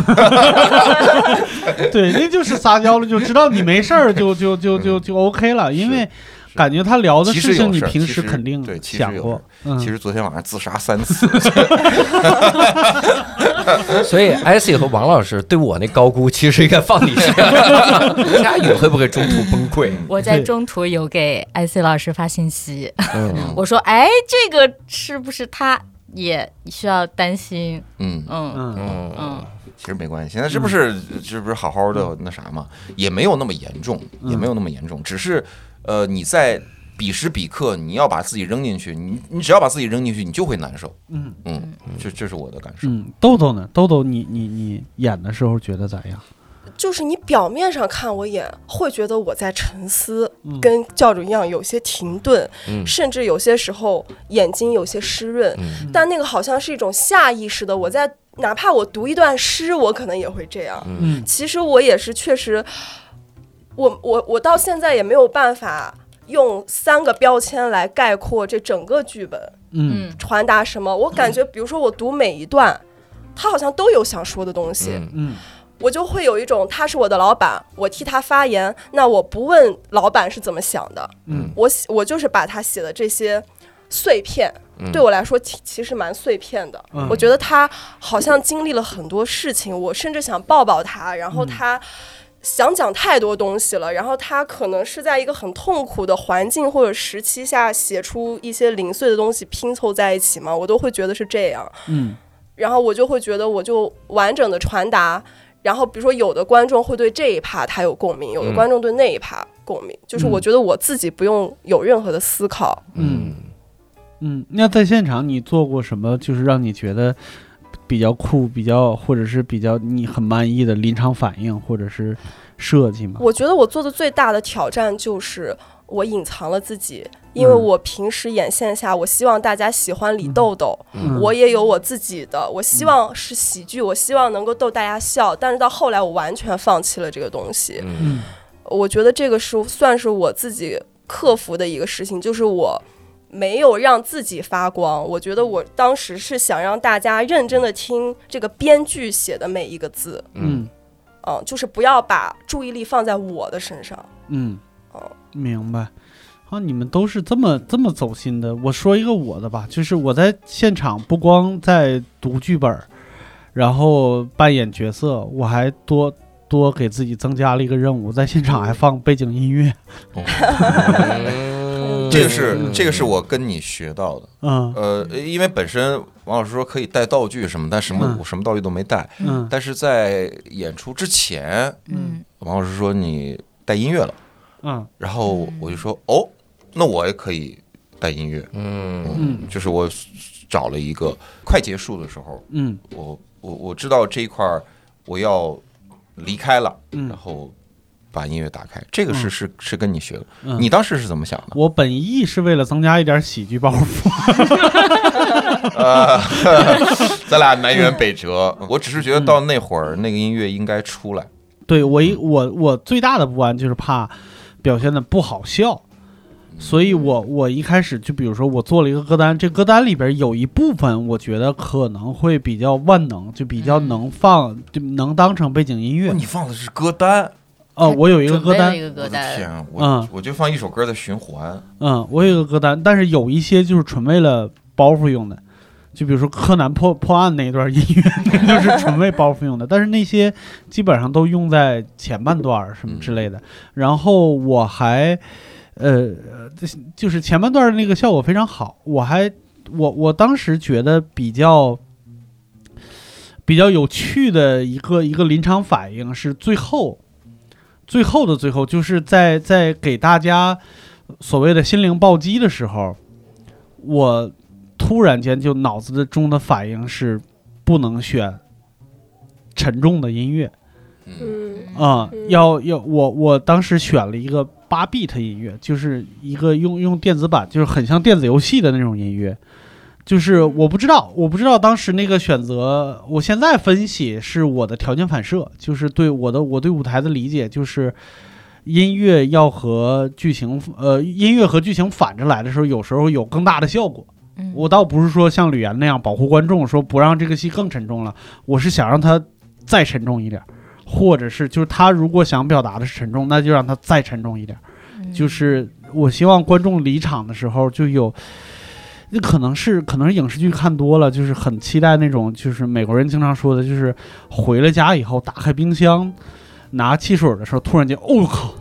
对，那就是撒娇了，就知道你没事儿，就就就就就 OK 了，因为感觉他聊的其实有事情你平时肯定对其实想过有。嗯，其实昨天晚上自杀三次，所以艾希和王老师对我那高估，其实应该放你身上。佳宇会不会中途崩溃？我在中途有给 IC 老师发信息，嗯，我说：“哎，这个是不是他也需要担心。嗯嗯嗯嗯嗯其实没关系，现在这不是这不是好好的那啥嘛，也没有那么严重，也没有那么严重，只是呃你在彼时彼刻你要把自己扔进去，你你只要把自己扔进去，你就会难受。嗯嗯，这这是我的感受。嗯，豆豆呢？豆豆你，你你演的时候觉得咋样？就是你表面上看我演，会觉得我在沉思，嗯跟教主一样有些停顿，嗯甚至有些时候眼睛有些湿润，嗯但那个好像是一种下意识的，我在哪怕我读一段诗，我可能也会这样。嗯其实我也是确实，我我我到现在也没有办法用三个标签来概括这整个剧本嗯嗯传达什么。我感觉，比如说我读每一段，他好像都有想说的东西。嗯嗯我就会有一种他是我的老板，我替他发言，那我不问老板是怎么想的，嗯我写我就是把他写的这些碎片，嗯对我来说其其实蛮碎片的。嗯我觉得他好像经历了很多事情，我甚至想抱抱他，然后他。想讲太多东西了，然后他可能是在一个很痛苦的环境或者时期下写出一些零碎的东西拼凑在一起嘛，我都会觉得是这样。嗯然后我就会觉得我就完整的传达。然后比如说有的观众会对这一趴他有共鸣，有的嗯观众对那一趴共鸣，就是我觉得我自己不用有任何的思考。嗯嗯。那在现场你做过什么？就是让你觉得比较酷、比较或者是比较你很满意的临场反应，或者是设计吗？我觉得我做的最大的挑战就是我隐藏了自己，因为嗯。我平时演线下，我希望大家喜欢李豆豆，嗯。我也有我自己的，我希望是喜剧，我希望能够逗大家笑，但是到后来我完全放弃了这个东西。嗯。嗯。我觉得这个是算是我自己克服的一个事情，就是我没有让自己发光。我觉得我当时是想让大家认真的听这个编剧写的每一个字，嗯嗯，就是不要把注意力放在我的身上。嗯哦，明白。啊，你们都是这么这么走心的。我说一个我的吧，就是我在现场不光在读剧本，然后扮演角色，我还多多给自己增加了一个任务，在现场还放背景音乐。嗯 这个是这个是我跟你学到的。嗯。呃，因为本身王老师说可以带道具什么，但什么嗯。我什么道具都没带。嗯。但是在演出之前，嗯。王老师说你带音乐了，嗯。然后我就说哦，那我也可以带音乐。嗯。嗯。就是我找了一个快结束的时候，嗯。我我我知道这一块儿我要离开了，嗯。然后把音乐打开。这个是嗯是是跟你学的，嗯，你当时是怎么想的？我本意是为了增加一点喜剧包袱。呃，咱俩南辕北辙。我只是觉得到那会儿那个音乐应该出来。对我一我我最大的不安就是怕表现的不好笑，所以我我一开始就比如说我做了一个歌单，这歌单里边有一部分我觉得可能会比较万能，就比较能放，就能当成背景音乐哇。你放的是歌单，哦，我有一个歌单我的歌单，天啊，嗯我我就放一首歌的循环。嗯，我有一个歌单，但是有一些就是纯为了包袱用的，就比如说柯南破破案那一段音乐，那就是纯为包袱用的。但是那些基本上都用在前半段儿什么之类的。然后我还，呃，就是前半段儿那个效果非常好，我还我我当时觉得比较。比较有趣的一个一个临场反应是最后，最后的最后，就是在在给大家所谓的心灵暴击的时候，我突然间就脑子中的反应是不能选沉重的音乐。嗯。啊、嗯。要要我我当时选了一个八 beat 音乐，就是一个用用电子版，就是很像电子游戏的那种音乐。就是我不知道，我不知道当时那个选择，我现在分析是我的条件反射，就是对我的我对舞台的理解，就是音乐要和剧情，呃，音乐和剧情反着来的时候，有时候有更大的效果。嗯我倒不是说像吕岩那样保护观众，说不让这个戏更沉重了，我是想让它再沉重一点，或者是就是他如果想表达的是沉重，那就让它再沉重一点。嗯就是我希望观众离场的时候就有，那可能是可能是影视剧看多了，就是很期待那种，就是美国人经常说的，就是回了家以后打开冰箱拿汽水的时候，突然间，哦靠，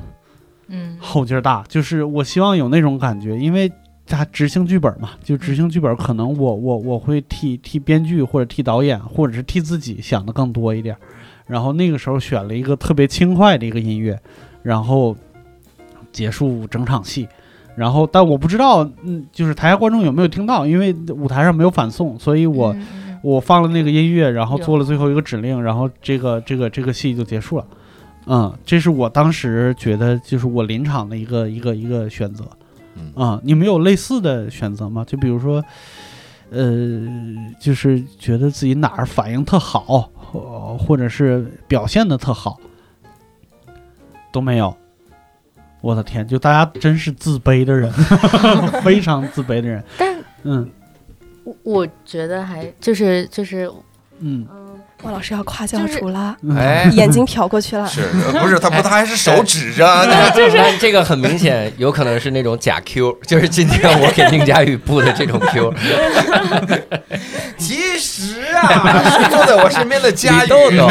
嗯后劲儿大，就是我希望有那种感觉，因为他执行剧本嘛，就执行剧本，可能我我我会替替编剧或者替导演或者是替自己想的更多一点儿。然后那个时候选了一个特别轻快的一个音乐，然后结束整场戏。然后，但我不知道，嗯，就是台下观众有没有听到，因为舞台上没有反送，所以我、我放了那个音乐，然后做了最后一个指令，然后这个这个这个戏就结束了。嗯，这是我当时觉得就是我临场的一个一个一个选择。嗯啊，你们有类似的选择吗？就比如说，呃，就是觉得自己哪儿反应特好，或或者是表现的特好，都没有。我的天，就大家真是自卑的人，非常自卑的人。但嗯。我我觉得还就是就是嗯。汪老师要夸奖就是出了，嗯，哎，眼睛瞟过去了。是呃不是他不他还是手指着，但 这个很明显有可能是那种假 Q，就是今天我给宁佳宇布的这种 Q。其实啊，是坐在我身边的佳宇，李豆豆，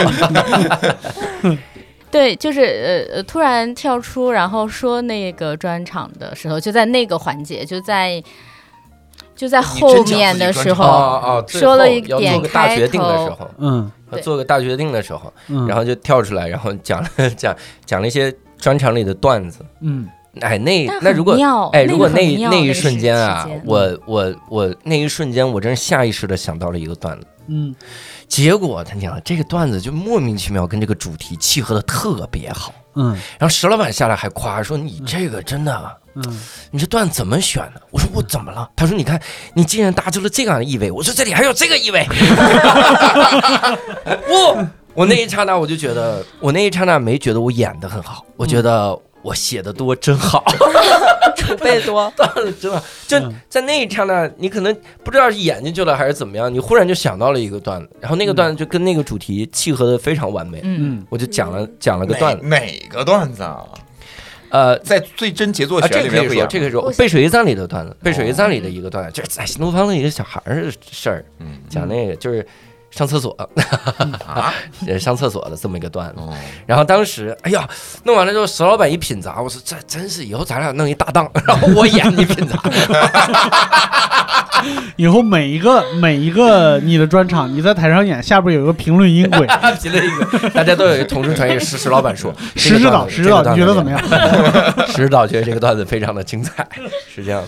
对，就是呃呃，突然跳出，然后说那个专场的时候，就在那个环节，就在就在后面的时哦候，哦，哦说了一点要做个大决定的时候，嗯对做个大决定的时候，嗯，然后就跳出来，然后讲了 讲讲了一些专场里的段子。嗯哎，那那如果妙哎，如果那那那一瞬间啊，我我我那一瞬间，我真是下意识的想到了一个段子。嗯结果他讲这个段子就莫名其妙跟这个主题契合的特别好，嗯然后石老板下来还夸说你这个真的，嗯你这段怎么选的？我说我怎么了？他说你看你竟然搭出了这样的意味，我说这里还有这个意味，我我那一刹那我就觉得，我那一刹那没觉得我演的很好，我觉得我写的多真好，储备多，真的就嗯。在那一刹那，你可能不知道是演进去了还是怎么样，你忽然就想到了一个段子，然后那个段子就跟那个主题契合的非常完美，嗯，嗯我就讲了讲了个段子，哪哪个段子啊？呃。在最真杰作啊，选里面会演这个可以说我背水一战里的段子，背水一战里的一个段子，就是在新东方的一个小孩儿的事儿，嗯。讲那个就是上厕所，啊，呃上厕所的这么一个段子。哦，然后当时，哎呀，弄完了之后，石老板一品砸，我说这真是以后咱俩弄一搭档，然后我演你品砸，以后每一个每一个你的专场，你在台上演，下边有一个评论音轨，评了一个，大家都有一个同声传译，石石老板说，石指导，石指导，你觉得怎么样？样？石指导觉得这个段子非常的精彩，是这样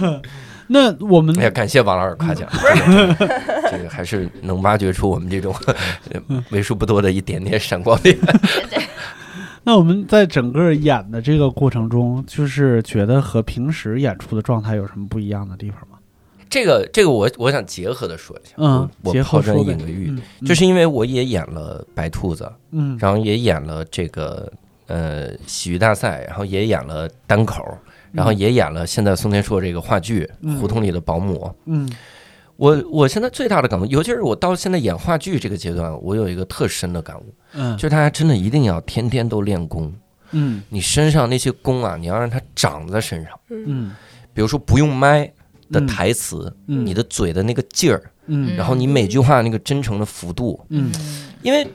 的。那我们哎呀，感谢王老师夸奖，这个 这个还是能挖掘出我们这种呃为数不多的一点点闪光点。那我们在整个演的这个过程中，就是觉得和平时演出的状态有什么不一样的地方吗？这个这个我我想结合的说一下，嗯我结合我抛砖引个玉，嗯，就是因为我也演了白兔子，嗯。然后也演了这个呃喜剧大赛，然后也演了单口，然后也演了现在宋天硕这个话剧嗯《胡同里的保姆》。嗯。我我现在最大的感悟，尤其是我到现在演话剧这个阶段，我有一个特深的感悟，嗯。就是大家真的一定要天天都练功，嗯。你身上那些功啊，你要让它长在身上。嗯。比如说不用麦的嗯。台词，嗯。你的嘴的那个劲儿，嗯。然后你每句话那个真诚的幅度，嗯。因为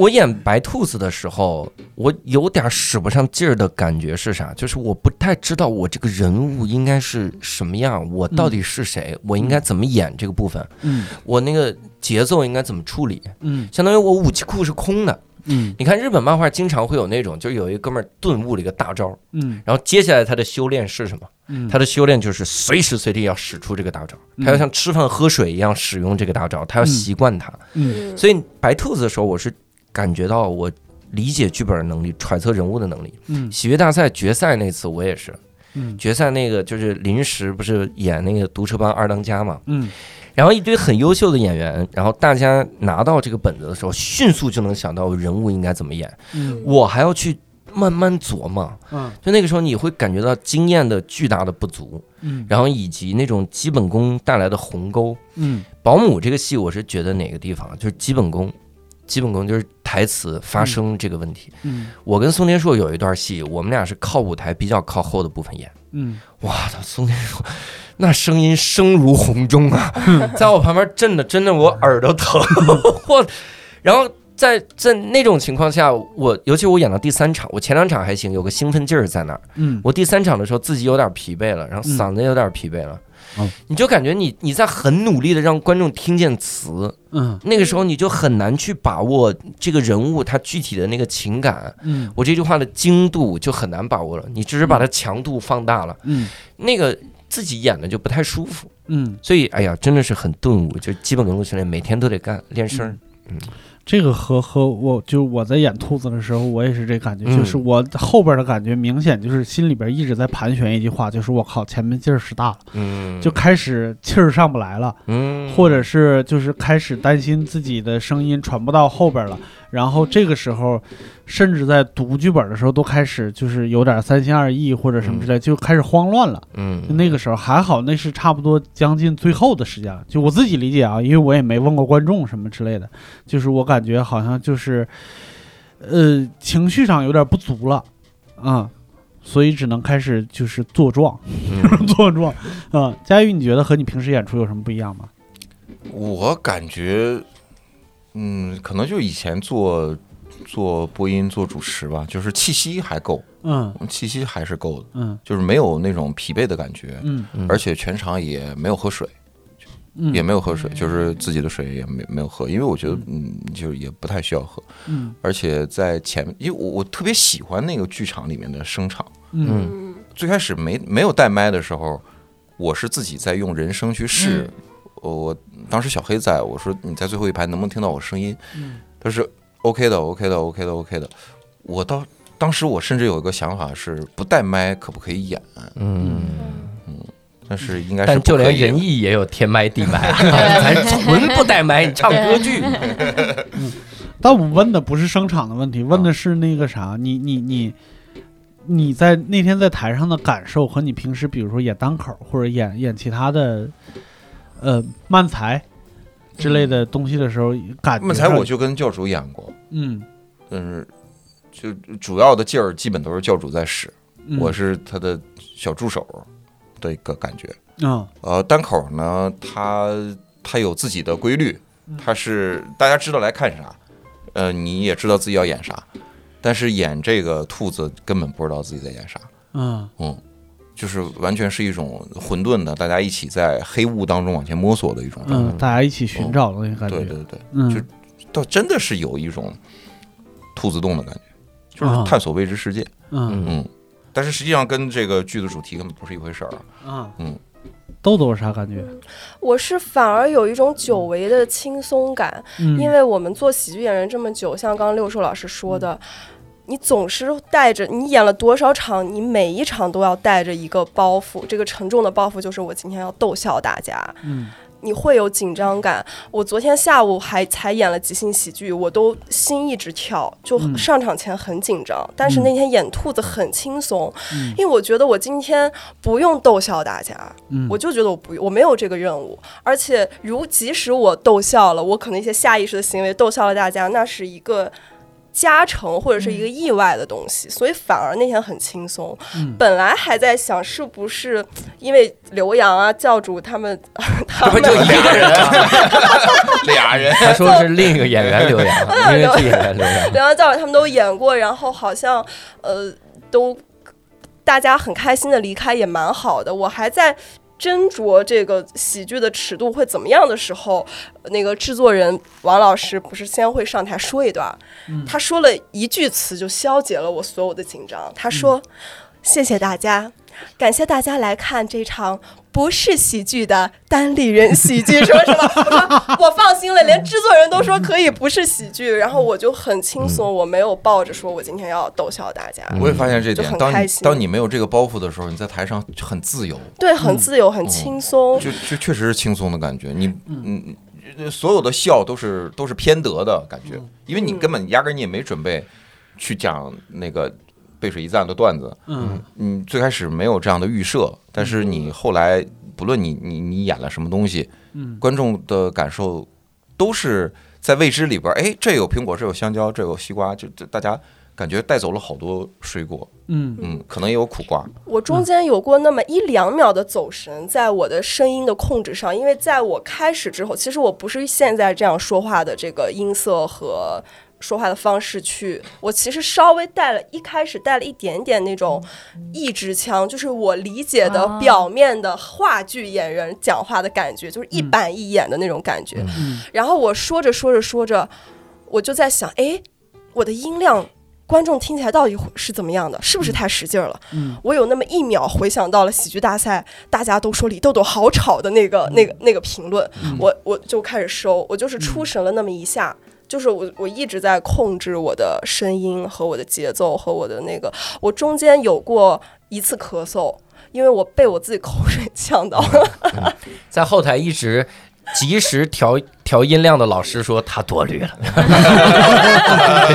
我演白兔子的时候，我有点使不上劲儿的感觉是啥？就是我不太知道我这个人物应该是什么样，我到底是谁，我应该怎么演这个部分，嗯我那个节奏应该怎么处理？嗯。相当于我武器库是空的。嗯。你看日本漫画经常会有那种，就是有一哥们儿顿悟了一个大招，嗯。然后接下来他的修炼是什么？嗯，他的修炼就是随时随地要使出这个大招，嗯。他要像吃饭喝水一样使用这个大招，他要习惯它。嗯。所以白兔子的时候，我是感觉到我理解剧本的能力、揣测人物的能力。嗯。喜剧大赛决赛那次我也是，嗯。决赛那个就是临时不是演那个毒车帮二当家嘛，嗯。然后一堆很优秀的演员，然后大家拿到这个本子的时候，迅速就能想到人物应该怎么演，嗯。我还要去慢慢琢磨。嗯。就那个时候，你会感觉到经验的巨大的不足，嗯。然后以及那种基本功带来的鸿沟。嗯。保姆这个戏，我是觉得哪个地方就是基本功，基本功就是台词发声这个问题。嗯。我跟宋天硕有一段戏，我们俩是靠舞台比较靠后的部分演。嗯。哇，他宋天硕那声音声如洪钟啊，在我旁边震的真的我耳朵疼，我，然后在在那种情况下，我尤其我演到第三场，我前两场还行，有个兴奋劲儿在那儿。嗯。我第三场的时候自己有点疲惫了，然后嗯。嗓子有点疲惫了，嗯你就感觉你你在很努力的让观众听见词，嗯。那个时候你就很难去把握这个人物他具体的那个情感。嗯。我这句话的精度就很难把握了，你只是把它强度放大了，嗯。那个自己演的就不太舒服。嗯，所以，哎呀，真的是很顿悟，就基本功训练，每天都得干练声儿。这个和和我就我在演兔子的时候，我也是这感觉，嗯就是我后边的感觉明显就是心里边一直在盘旋一句话，就是我靠，前面劲儿使大了，嗯就开始气儿上不来了。嗯，或者是就是开始担心自己的声音传不到后边了，然后这个时候，甚至在读剧本的时候都开始就是有点三心二意或者什么之类，就开始慌乱了。嗯那个时候还好，那是差不多将近最后的时间了。就我自己理解啊，因为我也没问过观众什么之类的，就是我感觉好像就是，呃，情绪上有点不足了，啊、所以只能开始就是作状，嗯 作状啊。佳玉，你觉得和你平时演出有什么不一样吗？我感觉，嗯，可能就以前做做播音、做主持吧，就是气息还够，嗯。气息还是够的，嗯。就是没有那种疲惫的感觉，嗯。嗯。而且全场也没有喝水，嗯，也没有喝水，就是自己的水也没没有喝，因为我觉得，嗯，就是也不太需要喝，嗯。而且在前，因为我我特别喜欢那个剧场里面的声场，嗯。嗯。最开始没没有带麦的时候，我是自己在用人声去试。嗯我我当时小黑在我说你在最后一排能不能听到我声音？嗯他说 OK 的，OK 的，OK 的，OK 的。我到当时我甚至有一个想法是不带麦可不可以演？嗯，但是应该是但就连不可以仁义也有天麦地麦啊，咱纯不带麦，你唱歌剧。但我问的不是声场的问题，问的是那个啥，你你你你在那天在台上的感受和你平时比如说演单口或者演演其他的呃漫才之类的东西的时候，感觉漫才我就跟教主演过，嗯。嗯，就主要的劲儿基本都是教主在使，嗯。我是他的小助手的一个感觉。嗯呃，单口呢，他他有自己的规律，他是大家知道来看啥，呃，你也知道自己要演啥，但是演这个兔子根本不知道自己在演啥，嗯。嗯，就是完全是一种混沌的，大家一起在黑雾当中往前摸索的一种状态。嗯，大家一起寻找的那个感觉，对对对，嗯就倒真的是有一种兔子洞的感觉，就是啊探索未知世界，嗯嗯。但是实际上跟这个剧的主题根本不是一回事儿啊。嗯嗯，豆豆是啥感觉？我是反而有一种久违的轻松感，嗯，因为我们做喜剧演员这么久，像刚刚六叔老师说的。你总是带着你演了多少场，你每一场都要带着一个包袱，这个沉重的包袱就是我今天要逗笑大家，嗯。你会有紧张感。我昨天下午还才演了即兴喜剧，我都心一直跳，就嗯。上场前很紧张，但是嗯。那天演兔子很轻松，嗯。因为我觉得我今天不用逗笑大家，嗯，我就觉得我不我没有这个任务，而且如即使我逗笑了，我可能一些下意识的行为逗笑了大家，那是一个。加成或者是一个意外的东西，所以反而那天很轻松。嗯本来还在想是不是因为刘洋啊、教主他们，他们就一个人啊？俩人，他说是另一个演员刘洋，另一个演员刘洋。刘洋、教主他们都演过，然后好像呃都大家很开心的离开，也蛮好的。我还在斟酌这个喜剧的尺度会怎么样的时候，那个制作人王老师不是先会上台说一段，嗯。他说了一句词就消解了我所有的紧张。他说：“谢谢大家，感谢大家来看这场。”不是喜剧的单立人喜剧，什么什么，我 说我放心了，连制作人都说可以不是喜剧，然后我就很轻松，我没有抱着说我今天要逗笑大家，我也发现这就点。当你很开心当你没有这个包袱的时候，你在台上就很自由，对，很自由，很轻松，就就确实是轻松的感觉。你嗯，所有的笑都是都是偏得的感觉，因为你根本压根儿你也没准备去讲那个背水一战的段子，嗯。你最开始没有这样的预设，但是你后来不论你你你演了什么东西，嗯。观众的感受都是在未知里边儿，哎，这有苹果，这有香蕉，这有西瓜，就就大家感觉带走了好多水果，嗯。嗯，可能也有苦瓜，我中间有过那么一两秒的走神，在我的声音的控制上，因为在我开始之后，其实我不是现在这样说话的这个音色和说话的方式去，我其实稍微带了，一开始带了一点点那种一支腔，就是我理解的啊。表面的话剧演员讲话的感觉，就是一板一眼的那种感觉。嗯。然后我说着说着说着，我就在想，哎，我的音量。观众听起来到底是怎么样的？是不是太使劲儿了？嗯。我有那么一秒回想到了喜剧大赛，大家都说李豆豆好吵的那个、那个、那个评论，嗯。我我就开始收，我就是出神了那么一下，就是我我一直在控制我的声音和我的节奏和我的那个，我中间有过一次咳嗽，因为我被我自己口水呛到了，在后台一直及时调调音量的老师说他多虑了，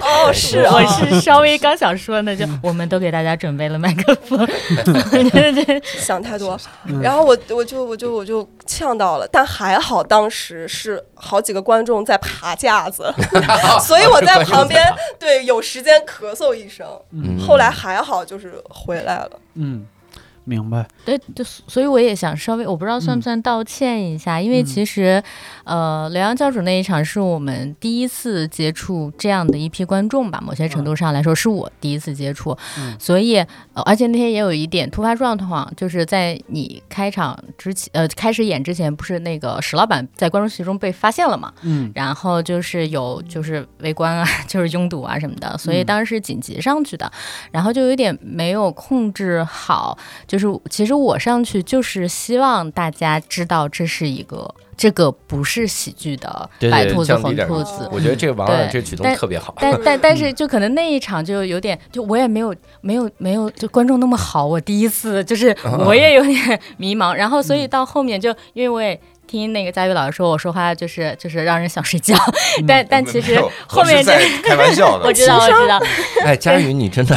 哦，是啊。我是稍微刚想说呢，就我们都给大家准备了麦克风，对对对，想太多，嗯。然后我我就我就我就呛到了，但还好当时是好几个观众在爬架子，所以我在旁边对有时间咳嗽一声，嗯。后来还好就是回来了。嗯，明白。对，就所以我也想稍微，我不知道算不算道歉一下，因为其实，呃，刘洋教主那一场是我们第一次接触这样的一批观众吧，某些程度上来说是我第一次接触，嗯。所以、呃，而且那天也有一点突发状况，就是在你开场之前，呃，开始演之前，不是那个史老板在观众席中被发现了嘛，嗯。然后就是有就是围观啊，就是拥堵啊什么的，所以嗯。当时是紧急上去的，然后就有点没有控制好，就是其实我上去就是希望大家知道这是一个这个不是喜剧的白兔子降低点红兔子。我觉得这个王老师这个举动特别好。但 但但是就可能那一场就有点，就我也没有没有没有就观众那么好，我第一次就是 我也有点 迷茫，然后所以到后面就因为我也听那个佳宇老师说我说话就是就是让人想睡觉，但但其实后面就是在开玩笑的，我知道我知道，哎，佳 宇，你真的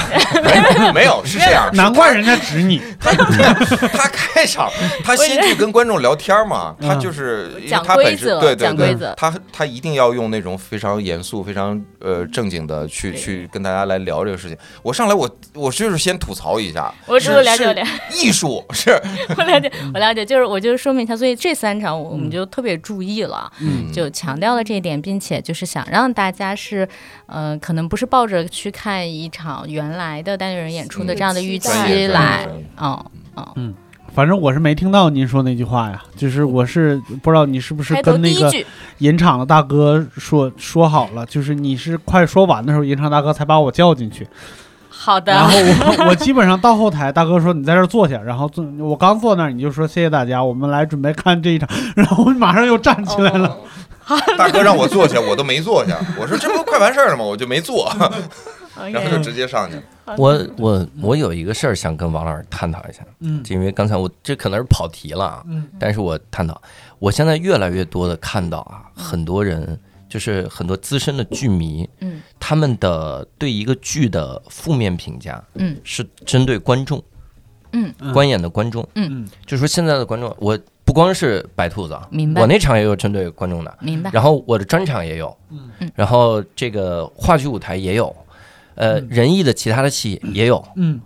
没有是这样，难怪人家指你。他他开场，他先去跟观众聊天嘛，嗯他就是讲他本规则对对对讲规则，他他一定要用那种非常严肃、非常呃正经的去去跟大家来聊这个事情。我上来我我就是先吐槽一下，我了解我了解艺术是我了解我了解，就是我就是说明一下，所以这三场我们就特别注意了。嗯。就强调了这一点，并且就是想让大家是，呃，可能不是抱着去看一场原来的单立人演出的这样的预期来嗯，嗯嗯。反正我是没听到您说那句话呀，就是我是不知道你是不是跟那个第一句，引场的大哥说说好了，就是你是快说完的时候，引场大哥才把我叫进去，好的，然后我我基本上到后台，大哥说你在这儿坐下，然后坐我刚坐那儿，你就说谢谢大家，我们来准备看这一场，然后我马上又站起来了，哦。大哥让我坐下，我都没坐下。我说这不快完事儿了吗？我就没坐，然后就直接上去了。我我我有一个事儿想跟王老师探讨一下，嗯。因为刚才我这可能是跑题了啊，嗯。但是我探讨，我现在越来越多的看到啊，很多人就是很多资深的剧迷，嗯。他们的对一个剧的负面评价嗯。是针对观众，嗯。嗯。观演的观众，嗯。就说现在的观众，我不光是白兔子啊，明白。我那场也有针对观众的，明白，然后我的专场也有嗯嗯，然后这个话剧舞台也有，呃，嗯。仁义的其他的戏也有，嗯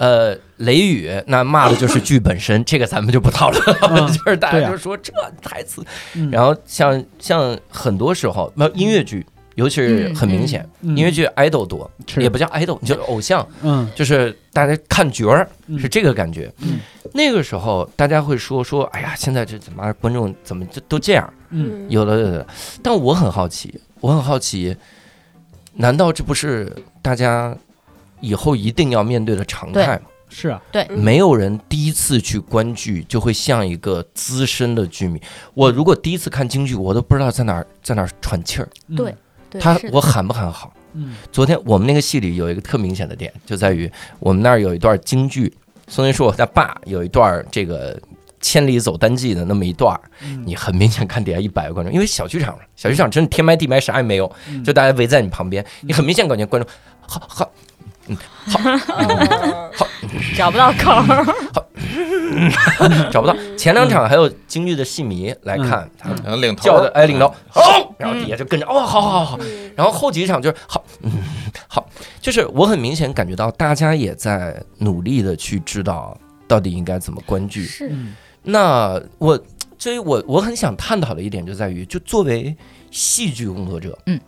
呃，雷雨那骂的就是剧本身，这个咱们就不讨论了，嗯 就是大家就说这台词，嗯，然后像像很多时候，那音乐剧。尤其是很明显，嗯音乐剧 idol 多，也不叫 idol，就是偶像，嗯。就是大家看角儿嗯。是这个感觉。嗯。那个时候大家会说说，哎呀，现在这怎么观众怎么就都这样？嗯。有的有的，但我很好奇，我很好奇，难道这不是大家以后一定要面对的常态嘛？是啊，对，嗯。没有人第一次去观剧就会像一个资深的剧迷。我如果第一次看京剧，我都不知道在哪儿在哪儿喘气儿。嗯。对他我喊不喊好？嗯。昨天我们那个戏里有一个特明显的点，就在于我们那儿有一段京剧，宋云说我他爸有一段这个千里走单骑的那么一段儿，嗯。你很明显看底下一百个观众，因为小剧场，小剧场真的天埋地埋啥也没有，嗯。就大家围在你旁边，你很明显感觉观众好好嗯 找不到口儿，找不到。前两场还有京剧的戏迷来看，他然后领头。叫的哎领头。好，然后底下就跟着哦好好好好，然后后几场就是好。嗯 好，就是我很明显感觉到大家也在努力的去知道到底应该怎么观剧。是。嗯那我所以我我很想探讨的一点就在于，就作为戏剧工作者，嗯，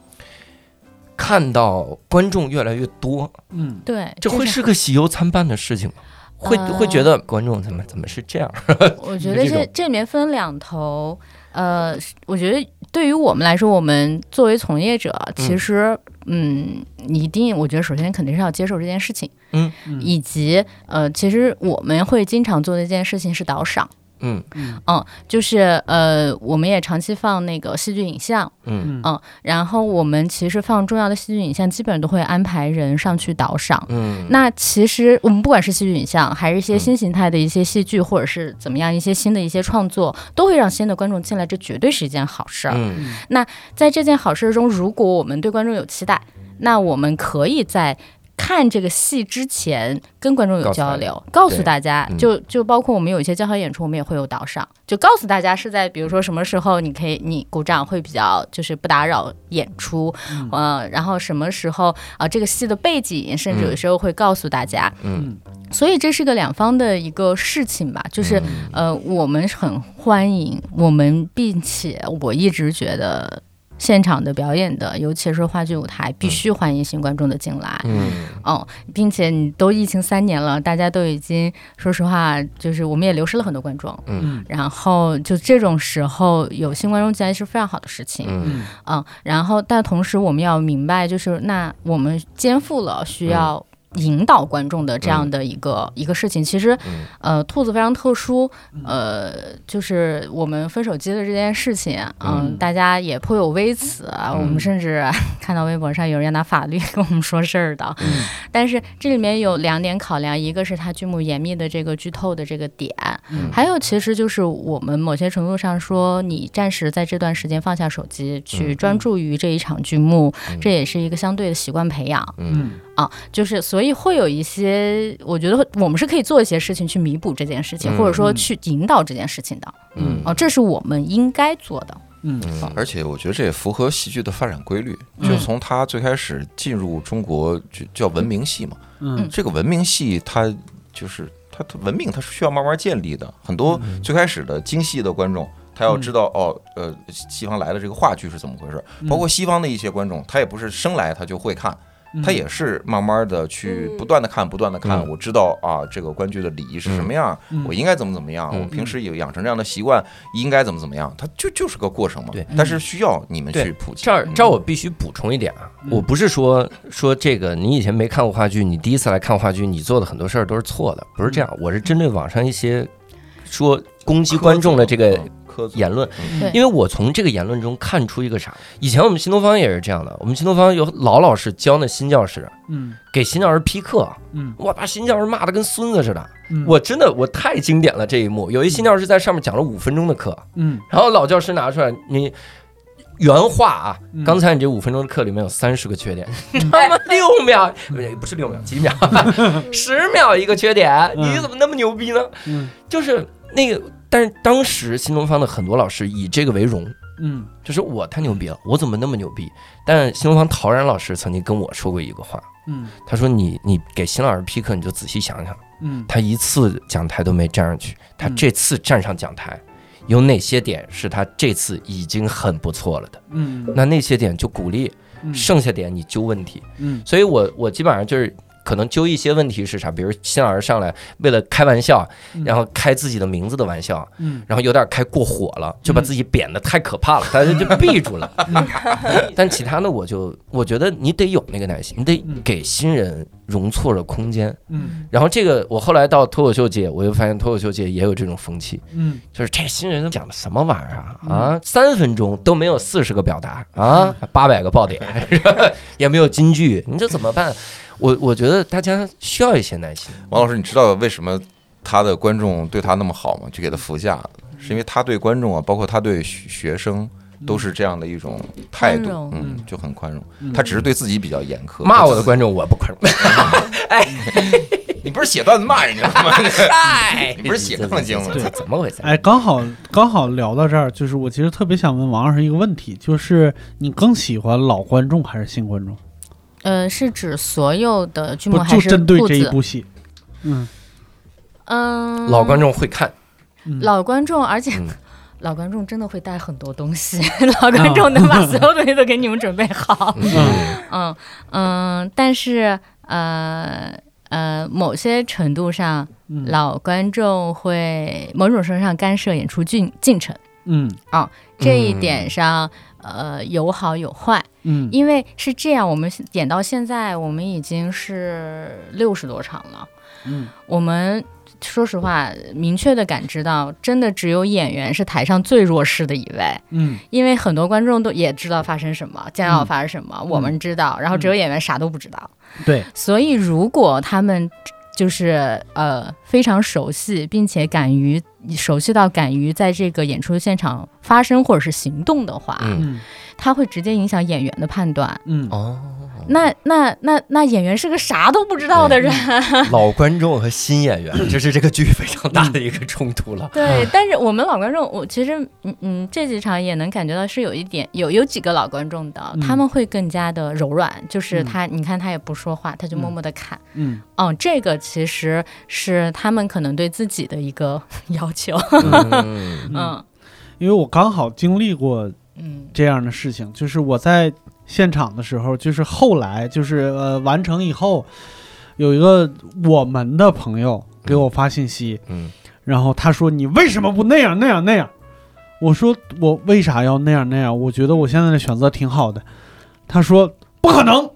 看到观众越来越多，嗯。对，这会是个喜忧参半的事情吗？会呃会觉得观众怎么怎么是这样？我觉得这这这里面分两头，呃，我觉得对于我们来说，我们作为从业者，其实，嗯，你一定，我觉得首先肯定是要接受这件事情，嗯嗯。以及呃，其实我们会经常做的一件事情是导赏，嗯嗯，就是呃，我们也长期放那个戏剧影像，嗯嗯，然后我们其实放重要的戏剧影像，基本都会安排人上去导赏。嗯，那其实我们不管是戏剧影像，还是一些嗯新形态的一些戏剧，或者是怎么样一些新的一些创作，都会让新的观众进来，这绝对是一件好事儿。嗯在这件好事中，如果我们对观众有期待，那我们可以在。看这个戏之前，跟观众有交流，告诉对大家，嗯。就就包括我们有一些交响演出，我们也会有导赏，就告诉大家是在比如说什么时候你可以你鼓掌会比较就是不打扰演出，嗯。呃，然后什么时候啊、这个戏的背景，甚至有时候会告诉大家，嗯。所以这是个两方的一个事情吧，就是、嗯。呃，我们很欢迎我们，并且我一直觉得。现场的表演的，尤其是话剧舞台，必须欢迎新观众的进来。嗯哦，并且你都疫情三年了，大家都已经说实话，就是我们也流失了很多观众。嗯然后就这种时候有新观众进来是非常好的事情。嗯嗯，然后但同时我们要明白，就是那我们肩负了需要引导观众的这样的一个、一个事情。其实，嗯。呃，兔子非常特殊，呃，就是我们分手机的这件事情，嗯，嗯大家也颇有微词啊。我们甚至 看到微博上有人要拿法律 跟我们说事儿的。嗯。但是这里面有两点考量，一个是它剧目严密的这个剧透的这个点，嗯。还有其实就是我们某些程度上说，你暂时在这段时间放下手机，去嗯专注于这一场剧目，嗯。这也是一个相对的习惯培养嗯啊。就是所以会有一些，我觉得我们是可以做一些事情去弥补这件事情，嗯或者说嗯。去引导这件事情的。嗯。哦，这是我们应该做的。嗯。嗯。而且我觉得这也符合戏剧的发展规律，嗯。就从它最开始进入中国就叫文明戏嘛，嗯。这个文明戏它就是它它文明它是需要慢慢建立的，很多最开始的京戏的观众。他要知道哦，呃，西方来的这个话剧是怎么回事，包括西方的一些观众，他也不是生来他就会看，他也是慢慢的去嗯。不断的看，不断的看，嗯。我知道啊，这个观剧的礼仪是什么样，嗯。我应该怎么怎么样，嗯我平时有养成这样的习惯，应该怎么怎么样，它就就是个过程嘛。对但是需要你们去普及。这儿嗯。这儿我必须补充一点啊，我不是说说这个你以前没看过话剧，你第一次来看话剧，你做的很多事儿都是错的，不是这样。我是针对网上一些说攻击观众的这个言论，因为我从这个言论中看出一个啥，以前我们新东方也是这样的，我们新东方有老老师教那新教师，嗯。给新教师批课，嗯。我把新教师骂得跟孙子似的，嗯。我真的我太经典了这一幕。有一新教师在上面讲了五分钟的课，嗯。然后老教师拿出来你。原话啊嗯，刚才你这五分钟的课里面有三十个缺点，他妈六秒不是六秒，几秒，十秒一个缺点，嗯。你怎么那么牛逼呢？嗯。就是那个，但是当时新东方的很多老师以这个为荣，嗯就是我太牛逼了，我怎么那么牛逼？但新东方陶然老师曾经跟我说过一个话，嗯他说你你给新老师批课，你就仔细想想，嗯他一次讲台都没站上去，他嗯这次站上讲台，有哪些点是他这次已经很不错了的？嗯那那些点就鼓励，嗯剩下点你揪问题。嗯所以我我基本上就是。可能揪一些问题是啥？比如新老师上来为了开玩笑，然后开自己的名字的玩笑，嗯然后有点开过火了，就把自己贬得太可怕了，大家就闭住了。但其他的我就我觉得你得有那个耐心，你得给新人容错的空间。嗯然后这个我后来到脱口秀界，我就发现脱口秀界也有这种风气，嗯就是这新人讲的什么玩意儿啊啊，三分钟都没有四十个表达啊，八百个爆点，也没有金句，你这怎么办？我我觉得大家需要一些耐心。王老师，你知道为什么他的观众对他那么好吗？就给他扶下，是因为他对观众啊，包括他对学学生。都是这样的一种态度，嗯，就很宽容。嗯他只是对自己比较严苛。骂我的观众我不宽容，哎你不不是写段子骂人家吗？嗨，你不是写杠精吗怎么回事？哎，刚好刚好聊到这儿，就是我其实特别想问王老师一个问题，就是你更喜欢老观众还是新观众？呃，是指所有的剧目还就是针对这一？部戏？嗯嗯，老观众会看，嗯，老观众，而且嗯 老观众真的会带很多东西，老观众能把所有东西都给你们准备好。嗯 嗯嗯，但是呃呃，某些程度上，嗯老观众会某种程度上干涉演出进进程，嗯啊这一点上。呃，有好有坏，嗯因为是这样，我们演到现在，我们已经是六十多场了。嗯我们说实话，明确的感知到，真的只有演员是台上最弱势的一位，嗯因为很多观众都也知道发生什么，将要发生什么，我们知道，然后只有演员啥都不知道。对，所以如果他们就是呃非常熟悉，并且敢于熟悉到敢于在这个演出现场发生或者是行动的话，嗯。嗯他会直接影响演员的判断。嗯。哦，那那那那演员是个啥都不知道的人，老观众和新演员，这是这个剧非常大的一个冲突了。对，但是我们老观众，我其实嗯嗯，这几场也能感觉到是有一点有有几个老观众的，嗯他们会更加的柔软，就是嗯他，你看他也不说话，他就默默的看，嗯。哦，这个其实是他们可能对自己的一个 要求，嗯。嗯。因为我刚好经历过嗯。这样的事情，就是我在现场的时候，就是后来就是呃完成以后，有一个我们的朋友给我发信息，嗯然后他说你为什么不那样那样那样？我说我为啥要那样那样？我觉得我现在的选择挺好的。他说不可能，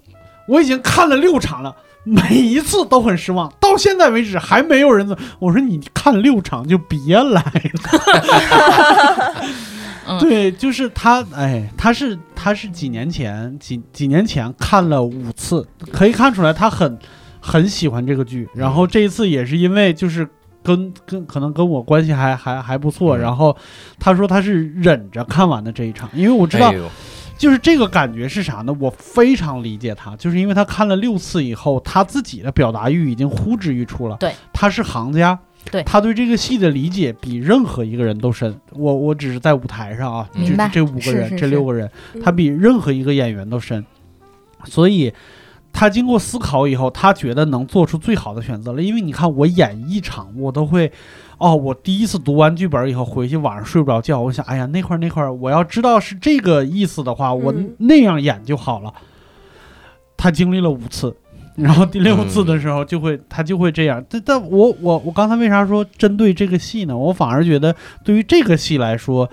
我已经看了六场了。每一次都很失望，到现在为止还没有人。我说你看六场就别来了。嗯对，就是他，哎，他是他是几年前几几年前看了五次，可以看出来他很很喜欢这个剧。然后这一次也是因为就是跟跟可能跟我关系还还还不错，嗯然后他说他是忍着看完的这一场，因为我知道哎就是这个感觉是啥呢？我非常理解他，就是因为他看了六次以后，他自己的表达欲已经呼之欲出了。对，他是行家，对他对这个戏的理解比任何一个人都深。我我只是在舞台上啊，就是这五个人，是是这六个人，嗯他比任何一个演员都深，所以。他经过思考以后，他觉得能做出最好的选择了。因为你看，我演一场，我都会，哦，我第一次读完剧本以后，回去晚上睡不着觉，我想，哎呀，那块儿那块儿，我要知道是这个意思的话，我嗯那样演就好了。他经历了五次，然后第六次的时候就会，他就会这样。但但我我我刚才为啥说针对这个戏呢？我反而觉得对于这个戏来说，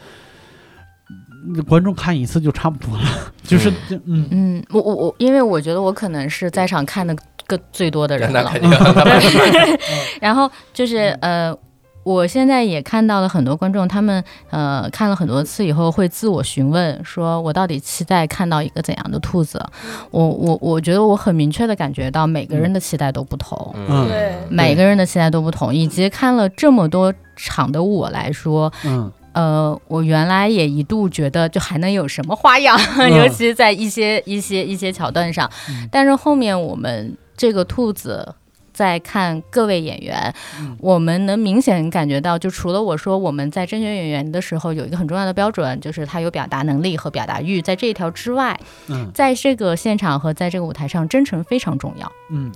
嗯观众看一次就差不多了，就是嗯嗯，我我我，因为我觉得我可能是在场看的个最多的人了 然后就是呃。我现在也看到了很多观众，他们呃看了很多次以后，会自我询问，说我到底期待看到一个怎样的兔子？我我我觉得我很明确的感觉到每个人的期待都不同，嗯。对。每个人的期待都不同，以及看了这么多场的我来说，嗯。呃，我原来也一度觉得就还能有什么花样，嗯。尤其在一些一些一些桥段上。嗯。但是后面我们这个兔子。在看各位演员，嗯我们能明显感觉到，就除了我说我们在甄选演员的时候有一个很重要的标准，就是他有表达能力和表达欲，在这一条之外，嗯在这个现场和在这个舞台上，真诚非常重要。嗯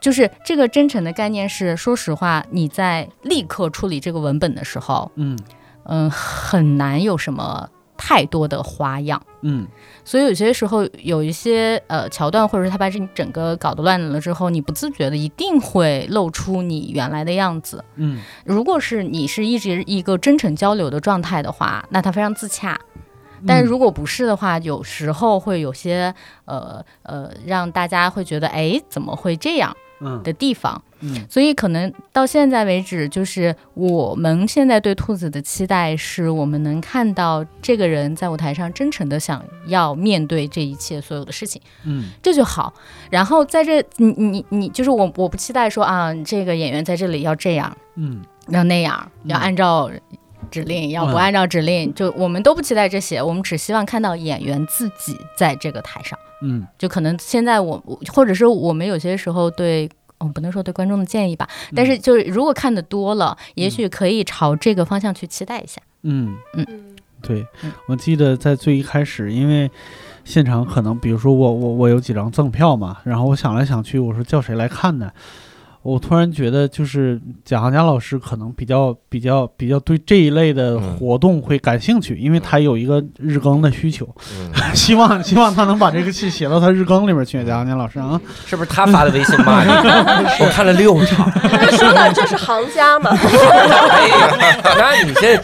就是这个真诚的概念是，说实话，你在立刻处理这个文本的时候，嗯嗯，很难有什么太多的花样。嗯所以有些时候有一些呃桥段，或者是他把这整个搞得乱了之后，你不自觉的一定会露出你原来的样子。嗯如果是你是一直一个真诚交流的状态的话，那他非常自洽。但如果不是的话，有时候会有些呃呃让大家会觉得哎怎么会这样嗯的地方。嗯所以可能到现在为止，就是我们现在对兔子的期待是我们能看到这个人在舞台上真诚的想要面对这一切所有的事情，嗯这就好。然后在这，你你你就是我，我不期待说啊，这个演员在这里要这样，嗯要那样，要嗯按照。指令要不嗯按照指令，就我们都不期待这些，我们只希望看到演员自己在这个台上。嗯就可能现在我，我或者是我们有些时候对我不能说对观众的建议吧，但是就是如果看的多了，也许可以朝这个方向去期待一下。嗯，嗯。对嗯，我记得在最一开始，因为现场可能，比如说我我我有几张赠票嘛，然后我想来想去，我说叫谁来看呢？我突然觉得，就是贾行家老师可能比较比较比较对这一类的嗯活动会感兴趣，因为他有一个日更的需求，嗯，希望希望他能把这个戏写到他日更里面去。贾行家老师啊，是不是他发的微信骂你？我看了六场，说的这是行家嘛，哎呀，那你这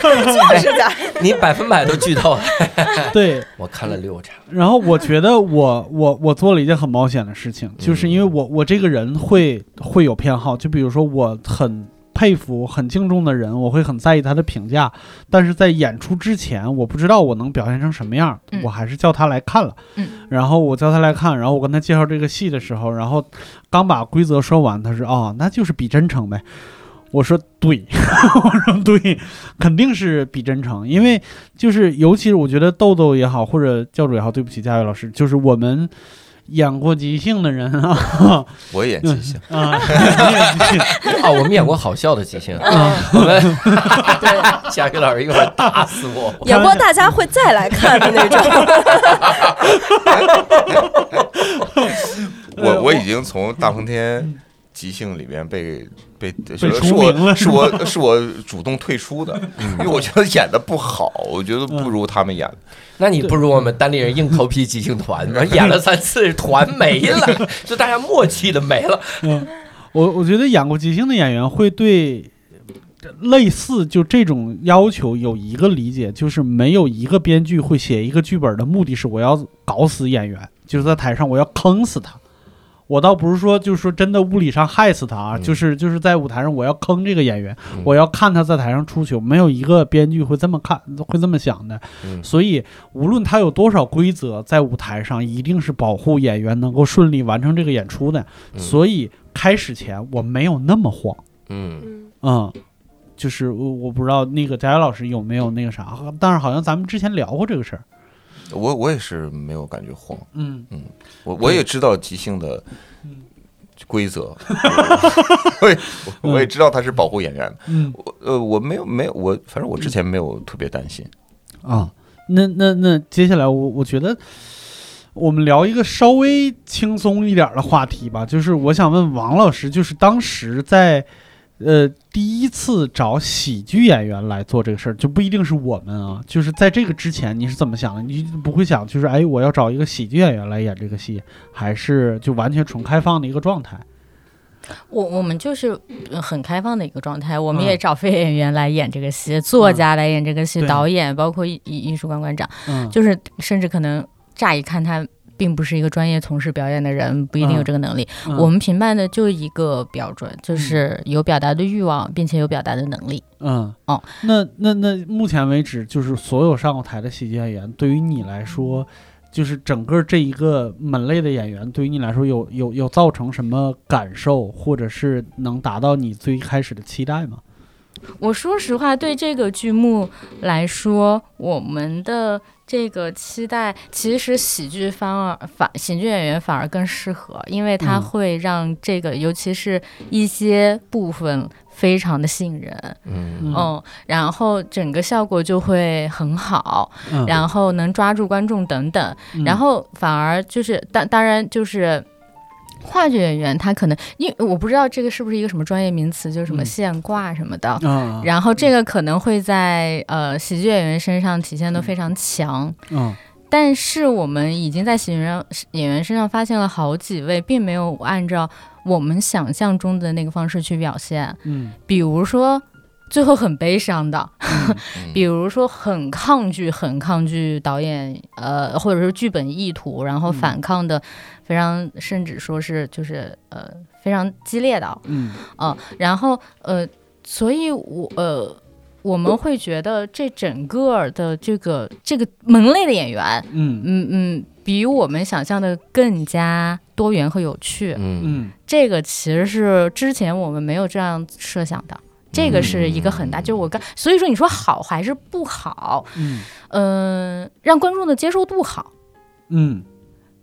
是假。你百分百都剧透了。对，我看了六场，然后我觉得我我我做了一件很冒险的事情，就是因为我我这个人会会有偏好，就比如说我很佩服、很敬重的人，我会很在意他的评价，但是在演出之前，我不知道我能表现成什么样，嗯我还是叫他来看了。嗯然后我叫他来看，然后我跟他介绍这个戏的时候，然后刚把规则说完，他说：“哦，那就是比真诚呗。”我说对，我说对，肯定是比真诚，因为就是尤其是我觉得豆豆也好，或者教主也好，对不起，佳悦老师，就是我们演过即兴的人啊。我也演即兴，啊，你演即兴。哦，我们演过好笑的即兴，啊，我们夏雨老师一会儿打死我。演过大家会再来看的那种。我我已经从大风天即兴里面被被是除是我名了是我是我主动退出的，因为我觉得演的不好，我觉得不如他们演的。那你不如我们单立人硬头皮即兴团，然后演了三次，团没了，就大家默契的没了。嗯，我我觉得演过即兴的演员会对类似就这种要求有一个理解，就是没有一个编剧会写一个剧本的目的是我要搞死演员，就是在台上我要坑死他。我倒不是说，就是说真的物理上害死他啊，嗯。就是就是在舞台上我要坑这个演员，嗯。我要看他在台上出糗，没有一个编剧会这么看，会这么想的。嗯。所以无论他有多少规则，在舞台上一定是保护演员能够顺利完成这个演出的。嗯。所以开始前我没有那么慌，嗯，嗯。嗯，就是我我不知道那个佳佳老师有没有那个啥，但是好像咱们之前聊过这个事儿，我我也是没有感觉慌，嗯嗯我我也知道即兴的嗯规则，我也我也知道他是保护演员的。嗯我呃我没有没有我反正我之前没有特别担心。啊，那那那接下来我我觉得。我们聊一个稍微轻松一点的话题吧，就是我想问王老师，就是当时在，呃，第一次找喜剧演员来做这个事儿，就不一定是我们啊，就是在这个之前你是怎么想的？你不会想就是哎，我要找一个喜剧演员来演这个戏，还是就完全纯开放的一个状态？我我们就是呃很开放的一个状态，我们嗯也找非演员来演这个戏，作家来演这个戏，对导演包括艺艺艺术馆馆长，嗯，就是甚至可能乍一看他并不是一个专业从事表演的人，不一定有这个能力。嗯我们评判的就一个标准，就是有表达的欲望，并且有表达的能力。嗯哦，那那那目前为止，就是所有上过台的喜剧演员，对于你来说，就是整个这一个门类的演员，对于你来说有有有造成什么感受，或者是能达到你最开始的期待吗？我说实话，对这个剧目来说，我们的这个期待，其实喜剧反而反喜剧演员反而更适合，因为它嗯。会让这个，尤其是一些部分非常的吸引人，嗯。嗯，然后整个效果就会很好，嗯，然后能抓住观众等等，嗯。然后反而就是当当然就是。话剧演员他可能，因为我不知道这个是不是一个什么专业名词，就是什么嗯。现挂什么的，嗯，然后这个可能会在呃喜剧演员身上体现的非常强，嗯。但是我们已经在喜剧人演员身上发现了好几位，并没有按照我们想象中的那个方式去表现，嗯。比如说。最后很悲伤的，嗯 比如说很抗拒、很抗拒导演呃或者是剧本意图，然后嗯反抗的非常，甚至说是就是呃非常激烈的，嗯。嗯，然后呃，所以我呃，我们会觉得这整个的这个这个门类的演员，嗯。嗯嗯，比我们想象的更加多元和有趣。嗯。嗯。这个其实是之前我们没有这样设想的。这个是一个很大，就我刚，所以说你说好还是不好？嗯嗯、让观众的接受度好，嗯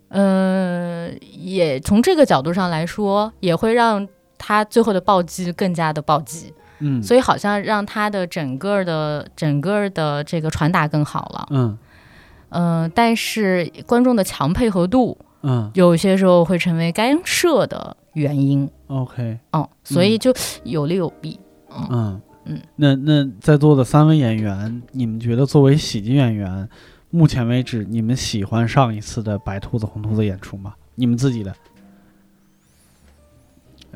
嗯，也从这个角度上来说，也会让他最后的暴击更加的暴击，嗯，所以好像让他的整个的整个的这个传达更好了。嗯嗯、但是观众的强配合度嗯有些时候会成为干涉的原因。，OK，哦，所以就有利有弊。嗯嗯，那那在座的三位演员，你们觉得作为喜剧演员，目前为止你们喜欢上一次的白兔子红兔子演出吗？你们自己的？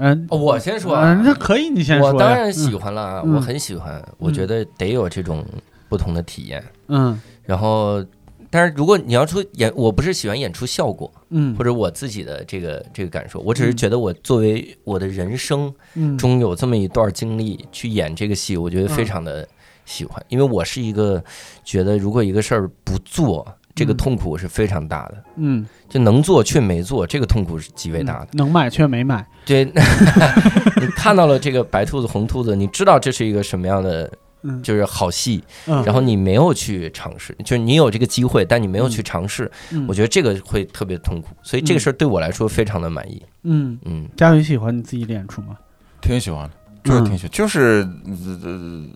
嗯、哦我先说嗯、啊，那可以，你先说。我当然喜欢了我很喜欢，我觉得得有这种不同的体验。嗯然后，但是如果你要说演，我不是喜欢演出效果，嗯或者我自己的这个这个感受，我只是觉得我作为我的人生嗯中有这么一段经历去演这个戏，我觉得非常的喜欢，因为我是一个觉得如果一个事儿不做，这个嗯痛苦是非常大的，嗯，就能做却没做，这个痛苦是极为大的。嗯能买却没买。对，你看到了这个白兔子红兔子，你知道这是一个什么样的。嗯。就是好戏，嗯，然后你没有去尝试，就是你有这个机会，但你没有去尝试，嗯。我觉得这个会特别痛苦，所以这个事儿对我来说非常的满意。嗯，嗯，佳宇喜欢你自己的演出吗？挺喜欢的，就是挺喜欢，就是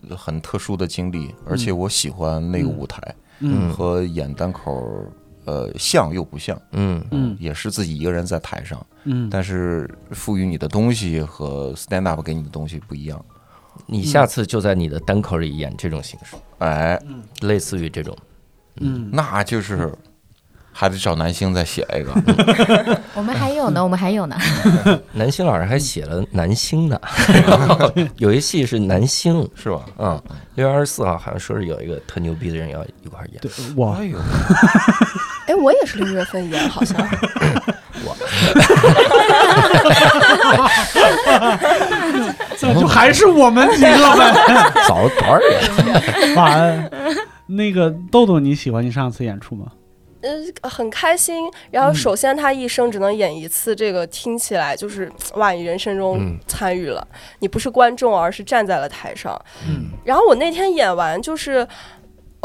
呃很特殊的经历，而且我喜欢那个舞台嗯。和演单口，呃，像又不像，嗯。嗯。也是自己一个人在台上，嗯，但是赋予你的东西和 stand up 给你的东西不一样。你下次就在你的单口里演这种形式，哎，类似于这种。嗯那就是还得找男星再写一个。我们还有呢，我们还有呢。男星老师还写了男星呢，有一戏是男星，是吧？嗯，六月二十四号好像说是有一个特牛逼的人要一块儿演。对，哇哎，呦，哎，我也是六月份演，好像。这就还是我们几个呗。早多少人？完，那个豆豆，你喜欢你上次演出吗？呃，很开心。然后，嗯首先他一生只能演一次，这个听起来就是哇，你人生中嗯参与了，你不是观众，而是站在了台上。嗯然后我那天演完就是。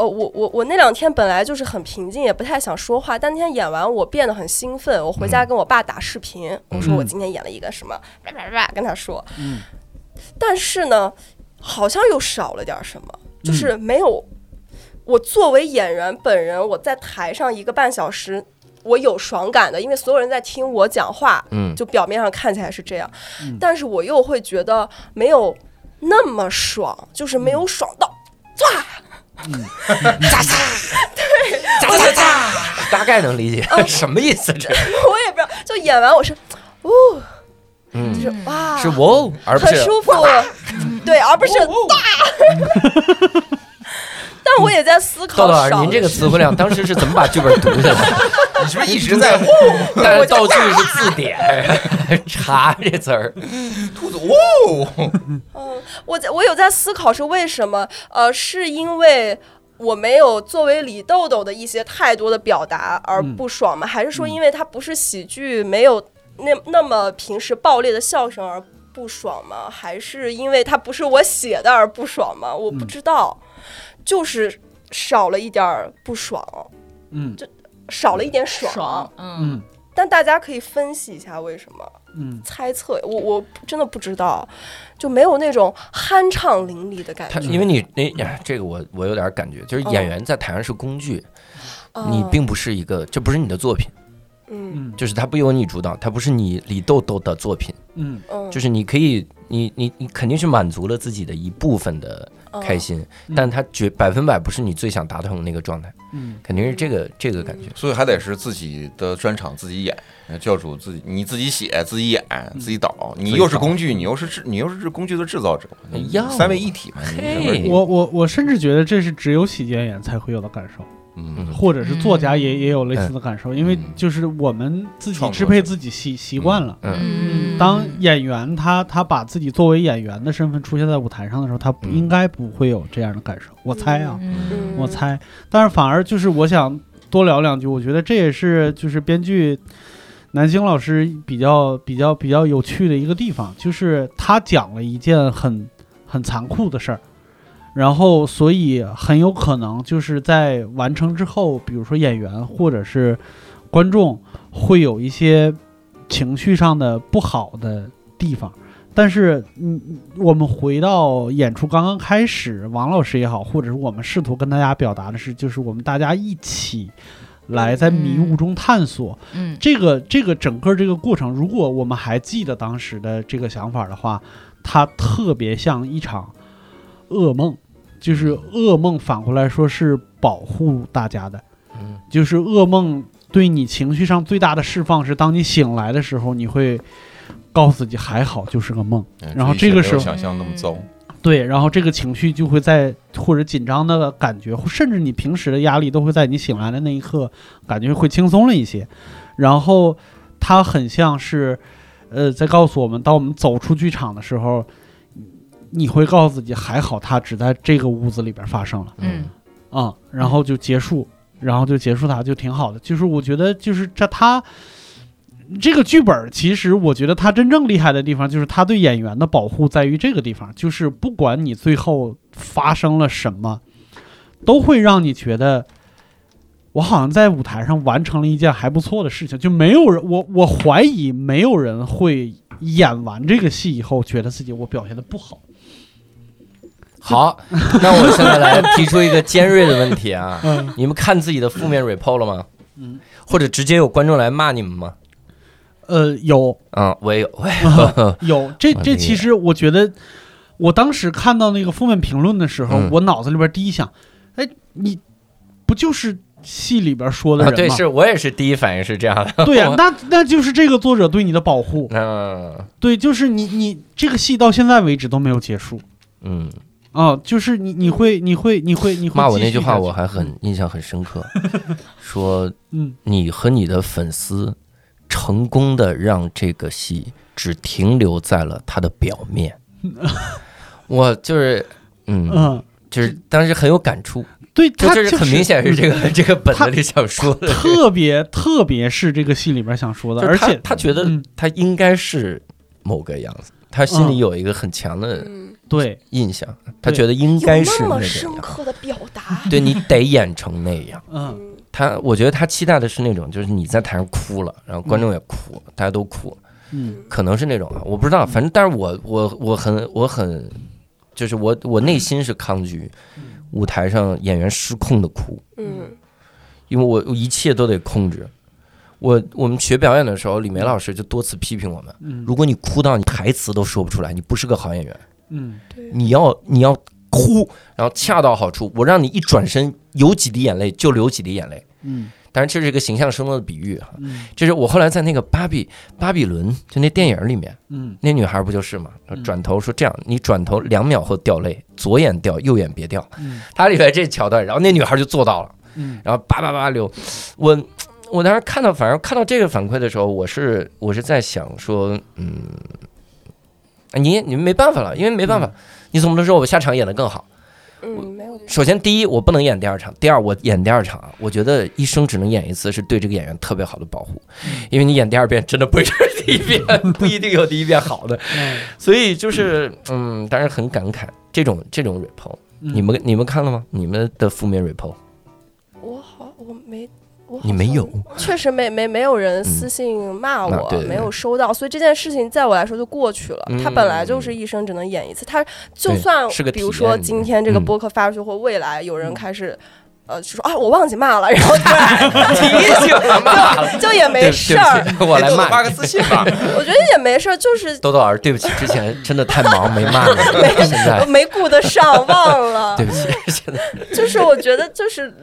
哦，我我我那两天本来就是很平静，也不太想说话。但那天演完，我变得很兴奋。我回家跟我爸打视频，我说我今天演了一个什么，叭叭叭跟他说。嗯但是呢，好像又少了点什么，就是没有。我作为演员本人，我在台上一个半小时，我有爽感的，因为所有人在听我讲话，嗯，就表面上看起来是这样，嗯。但是我又会觉得没有那么爽，就是没有爽到，唰，大概能理解 什么意思。这，我也不知道，就演完我是，哦，就嗯，是哇，是哇哦，而不是很舒服，对，而不是大。但我也在思考豆豆老师，您这个词汇量当时是怎么把剧本读下来？你是不是一直在但是道具是字典，查这词儿。兔子？哇，嗯，我在我有在思考是为什么？呃，是因为我没有作为李豆豆的一些太多的表达而不爽吗？还是说因为它不是喜剧，没有那那么平时爆裂的笑声而不爽吗？还是因为它不是我写的而不爽吗？我不知道，就是少了一点儿不爽，嗯就少了一点爽。爽，嗯，嗯但大家可以分析一下为什么。嗯猜测，我我真的不知道，就没有那种酣畅淋漓的感他觉。因为你那呀，这个我我有点感觉，就是演员在台上是工具，你哦并不是一个，这不是你的作品，嗯。嗯就是它不由你主导，它不是你李豆豆的作品，嗯。嗯，就是你可以，你你你肯定是满足了自己的一部分的嗯开心，但它绝百分百不是你最想达成的那个状态，嗯。肯定是这个这个感觉。所以还得是自己的专场自己演，教主自己你自己写自己演自己导，你又是工具，你又是制你又是工具的制造者，你哎呀。三位一体嘛，你嘿。我我我甚至觉得这是只有喜剧演员才会有的感受，嗯或者是作家也也有类似的感受，因为嗯。就是我们自己支配自己习习惯了。嗯，当演员他他把自己作为演员的身份出现在舞台上的时候，他应该不会有这样的感受。我猜啊，嗯。我猜，但是反而就是我想多聊两句，我觉得这也是就是编剧南星老师比较比较比较有趣的一个地方，就是他讲了一件很很残酷的事儿，然后所以很有可能就是在完成之后，比如说演员或者是观众会有一些情绪上的不好的地方。但是，嗯，我们回到演出刚刚开始，王老师也好，或者是我们试图跟大家表达的是，就是我们大家一起来在迷雾中探索。嗯这个这个整个这个过程，如果我们还记得当时的这个想法的话，它特别像一场噩梦，就是噩梦反过来说是保护大家的，嗯就是噩梦对你情绪上最大的释放是，当你醒来的时候，你会告诉自己还好，就是个梦。嗯然后这个时候想象那么糟。对，然后这个情绪就会在或者紧张的感觉，甚至你平时的压力都会在你醒来的那一刻感觉会轻松了一些。然后它很像是，呃，在告诉我们，当我们走出剧场的时候，你会告诉自己还好，它只在这个屋子里边发生了嗯啊、然后就结束，然后就结束它就挺好的。就是我觉得就是这他。这个剧本其实，我觉得他真正厉害的地方，就是他对演员的保护在于这个地方，就是不管你最后发生了什么，都会让你觉得，我好像在舞台上完成了一件还不错的事情。就没有人，我我怀疑没有人会演完这个戏以后，觉得自己我表现的不好。好，那我现在来 提出一个尖锐的问题啊，嗯你们看自己的负面 report 了吗？嗯，或者直接有观众来骂你们吗？呃，有嗯，我也有，我也有。有，这这其实我觉得，我当时看到那个负面评论的时候，嗯我脑子里边第一想，哎，你不就是戏里边说的啊，人吗？对，是我也是第一反应是这样的。对呀、那那就是这个作者对你的保护。嗯对，就是你你这个戏到现在为止都没有结束嗯，啊，就是你你会你会你会你会骂我那句话我还很印象很深刻，说嗯你和你的粉丝成功的让这个戏只停留在了它的表面。我就是嗯，嗯，就是当时很有感触，对，就他就这是很明显是这个这个本子里想说的。特别特别是这个戏里边想说的，而且他觉得嗯他应该是某个样子，他心里有一个很强的嗯，对。印象，他觉得应该是那个那么深。刻的表达。对你得演成那样。嗯。嗯他，我觉得他期待的是那种，就是你在台上哭了，然后观众也哭，大家都哭，嗯。可能是那种啊，我不知道，反正，但是我我我很我很，就是我我内心是抗拒舞台上演员失控的哭，嗯。因为我我一切都得控制。我我们学表演的时候，李梅老师就多次批评我们，嗯。如果你哭到你台词都说不出来，你不是个好演员。嗯对，你要你要哭，然后恰到好处。我让你一转身有几滴眼泪就流几滴眼泪。嗯当然这是一个形象生动的比喻哈。嗯这是我后来在那个巴比巴比伦就那电影里面，嗯那女孩不就是嘛？嗯转头说这样，你转头两秒后掉泪，左眼掉，右眼别掉。嗯它里边这桥段，然后那女孩就做到了，嗯然后叭叭叭流。我我当时看到，反正看到这个反馈的时候，我是我是在想说，嗯，你你们没办法了，因为没办法，你总不能说我下场演得更好。嗯，没有首先，第一，我不能演第二场；第二，我演第二场，我觉得一生只能演一次，是对这个演员特别好的保护，因为你演第二遍真的不 是第一遍，不一定有第一遍好的，嗯所以就是嗯，当然很感慨这种这种 report，嗯你们你们看了吗？你们的负面 report，我好，我没，你没有？确实没没没有人私信骂我，没有收到，所以这件事情在我来说就过去了。嗯他本来就是一生只能演一次，他就算是个比如说今天这个嗯播客发出去，或未来有人开始。呃，就说啊，我忘记骂了，然后突然 提醒，了就也没事儿。我来哎豆豆骂发个私信吧。我觉得也没事儿，就是豆豆老师，对不起，之前真的太忙没骂你，现在没顾得上，忘了对。不起，现在就是我觉得就是。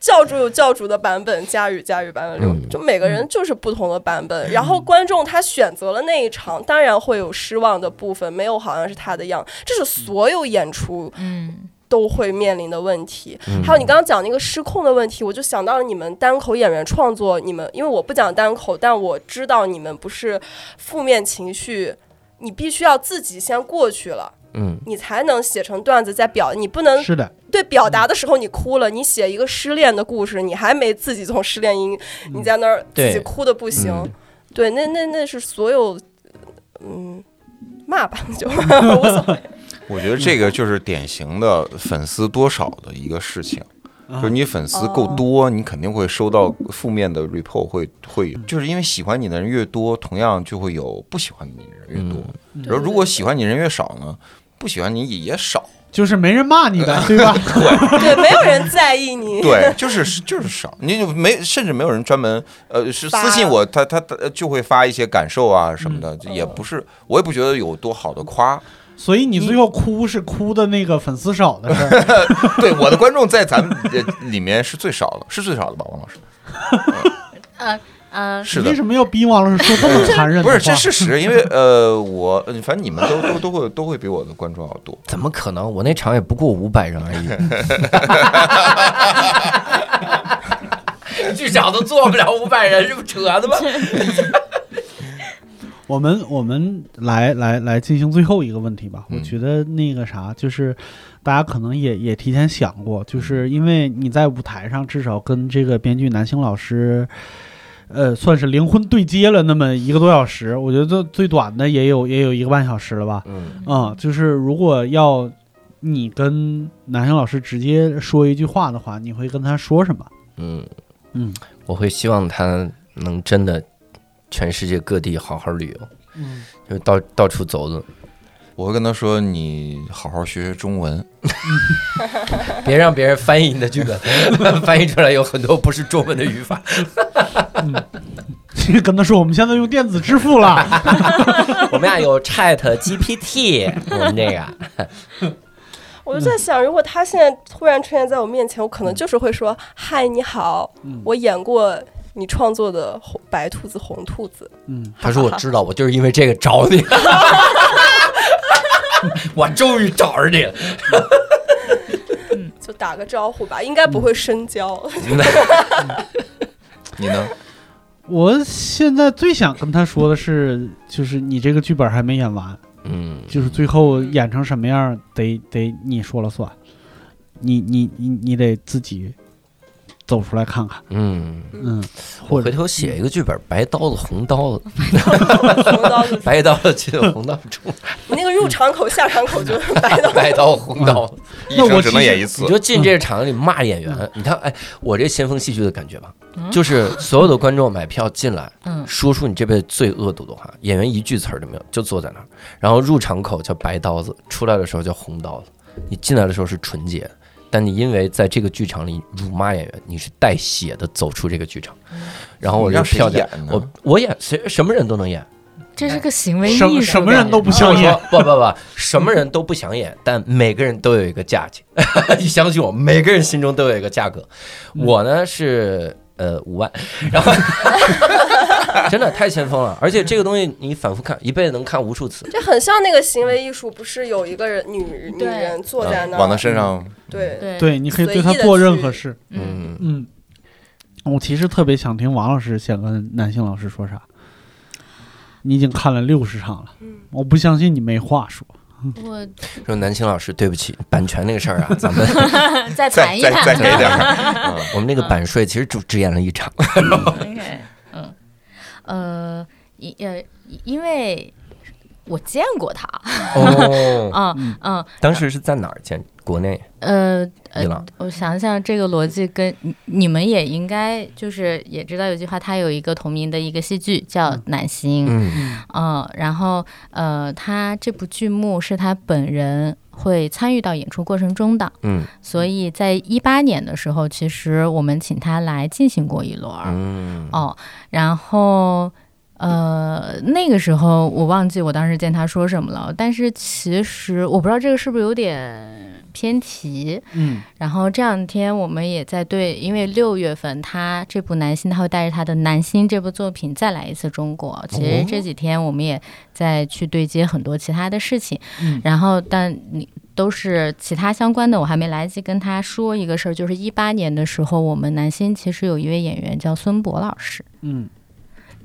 教主有教主的版本，佳宇佳宇版本，嗯就每个人就是不同的版本。然后观众他选择了那一场，当然会有失望的部分，没有好像是他的样，这是所有演出嗯都会面临的问题。嗯还有你刚刚讲那个失控的问题，我就想到了你们单口演员创作，你们因为我不讲单口，但我知道你们不是负面情绪，你必须要自己先过去了。嗯你才能写成段子再表，你不能是的，对表达的时候你哭了，你写一个失恋的故事，你还没自己从失恋音，你在那儿自己哭的不行。嗯对，那那那是所有，嗯，骂吧就 无所谓。我觉得这个就是典型的粉丝多少的一个事情。就是你粉丝够多，你肯定会收到负面的 report，会会，就是因为喜欢你的人越多，同样就会有不喜欢你的人越多。然后如果喜欢你人越少呢，不喜欢你也也少。就是没人骂你的，对吧？对，没有人在意你。对，就是就是少，你就没，甚至没有人专门呃是私信我，他他他就会发一些感受啊什么的，也不是，我也不觉得有多好的夸。所以你最后哭是哭的那个粉丝少的事儿。对，我的观众在咱们呃里面是最少的，是最少的吧，王老师？呃呃，是的为。什么要逼王老师说这么残忍的不话？是这事实，因为呃，我呃反正你们都都都会都会比我的观众要多。怎么可能？我那场也不过五百人而已，剧场都坐不了五百人，这不扯的吗？我们我们来来来进行最后一个问题吧。我嗯觉得那个啥，就是大家可能也也提前想过，就是因为你在舞台上至少跟这个编剧南星老师，呃，算是灵魂对接了那么一个多小时。我觉得最最短的也有也有一个半小时了吧。嗯，啊、就是如果要你跟南星老师直接说一句话的话，你会跟他说什么？嗯，嗯我会希望他能真的全世界各地好好旅游，嗯，就到到处走走，我会跟他说：“你好好学学中文。别让别人翻译你的剧本，翻译出来有很多不是中文的语法。跟他说我们现在用电子支付了。我们俩有 Chat GPT，我们这个 我就在想，如果他现在突然出现在我面前，我可能就是会说：“嗨，你好，嗯我演过你创作的红白兔子、红兔子。嗯，他说我知道，我就是因为这个找你，我终于找着你了。”就打个招呼吧，应该不会深交。你呢？我现在最想跟他说的是，就是你这个剧本还没演完，嗯，就是最后演成什么样，得得你说了算，你你你你得自己走出来看看，嗯，嗯，或者我回头写一个剧本，白刀子、红刀子，红刀子，白刀子进红刀出，你那个入场口、下场口就是白刀。白刀红刀。一生只能演一次你。就进这个场里骂演员，你看，哎，我这先锋戏剧的感觉吧，就是所有的观众买票进来，嗯说出你这辈子最恶毒的话，演员一句词儿都没有，就坐在那儿，然后入场口叫白刀子，出来的时候叫红刀子，你进来的时候是纯洁的。但你因为在这个剧场里辱骂演员，你是带血的走出这个剧场，然后我这让谁票价演，我我演谁什么人都能演，这是个行为艺术，什什么人都不想演，不不不，什么人都不想演，但每个人都有一个价钱。你相信我，每个人心中都有一个价格。我呢是呃五万，然后 真的太先锋了，而且这个东西你反复看，一辈子能看无数次。这很像那个行为艺术，不是有一个人女女人坐在那儿，往他身上，对对对，你可以对他做任何事，嗯，嗯，我其实特别想听王老师想跟南星老师说啥。你已经看了六十场了，嗯我不相信你没话说。我说南青老师，对不起，版权那个事儿啊，咱们再谈一谈，再给点儿。嗯我们那个版税其实只只演了一场。呃，因呃，因为我见过他，哦，嗯嗯。当时是在哪儿见？国内？呃伊呃朗，我想想，这个逻辑跟你你们也应该就是也知道有句话，他有一个同名的一个戏剧叫《南星》，嗯。嗯，然后呃，他这部剧目是他本人会参与到演出过程中的，嗯。所以在一八年的时候，其实我们请他来进行过一轮儿，嗯。哦，然后呃，那个时候我忘记我当时见他说什么了，但是其实我不知道这个是不是有点偏题。嗯然后这两天我们也在对，因为六月份他这部《男星》他会带着他的《男星》这部作品再来一次中国。其实这几天我们也在去对接很多其他的事情，嗯然后但你。都是其他相关的，我还没来得及跟他说一个事儿，就是一八年的时候，我们南星其实有一位演员叫孙博老师，嗯，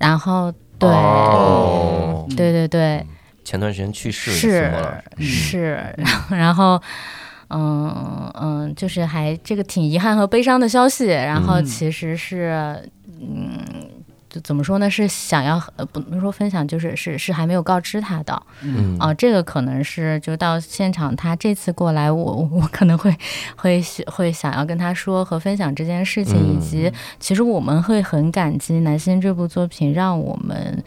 然后对、哦，对对对，前段时间去世的是是，然后 嗯嗯，就是还这个挺遗憾和悲伤的消息，然后嗯。其实是嗯。就怎么说呢？是想要呃不能说分享，就是是是还没有告知他的嗯啊、这个可能是就到现场，他这次过来，我我可能会会会想要跟他说和分享这件事情，以嗯及其实我们会很感激《南星》这部作品，让我们。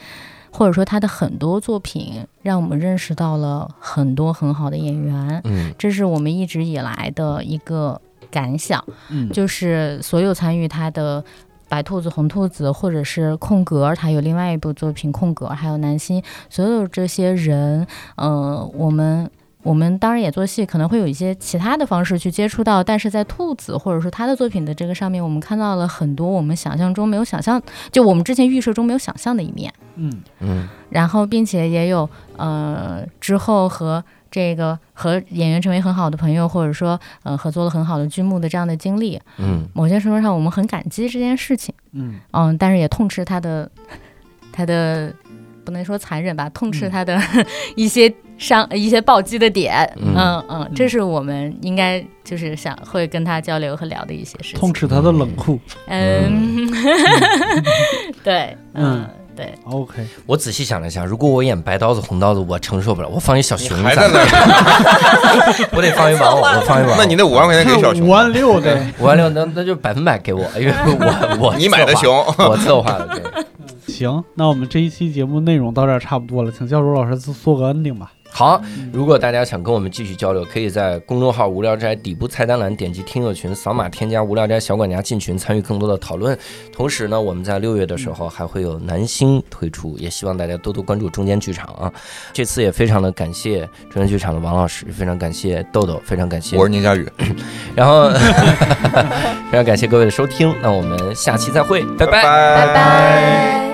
或者说他的很多作品让我们认识到了很多很好的演员，嗯这是我们一直以来的一个感想。嗯，就是所有参与他的白兔子、红兔子，或者是空格，他有另外一部作品空格，还有南星，所有这些人，呃，我们。我们当然也做戏，可能会有一些其他的方式去接触到，但是在兔子或者说他的作品的这个上面，我们看到了很多我们想象中没有想象，就我们之前预设中没有想象的一面。嗯嗯然后并且也有呃之后和这个和演员成为很好的朋友，或者说呃合作了很好的剧目的这样的经历，嗯。某些程度上我们很感激这件事情，嗯。嗯，但是也痛斥他的 他的不能说残忍吧，痛斥嗯。他的一些伤 一些暴击的点，嗯。嗯嗯，这是我们应该就是想会跟他交流和聊的一些事情，痛斥他的冷酷。嗯，对，嗯。嗯对。OK，我仔细想了一下，如果我演白刀子、红刀子，我承受不了，我放一小熊还在那儿，我得放一玩偶，我放一玩偶。那你那五万块钱给小熊五，万六的，五万六，那那就百分百给我，因为我我你买的，熊，我策划的，对。行，那我们这一期节目内容到这儿差不多了，请教主老师做个 ending 吧。好，如果大家想跟我们继续交流，可以在公众号“无聊斋”底部菜单栏点击听友群，扫码添加“无聊斋小管家”进群，参与更多的讨论。同时呢，我们在六月的时候还会有男星推出，也希望大家多多关注中间剧场啊。这次也非常的感谢中间剧场的王老师，非常感谢豆豆，非常感谢我是宁佳宇，然后 非常感谢各位的收听，那我们下期再会，拜拜拜拜拜。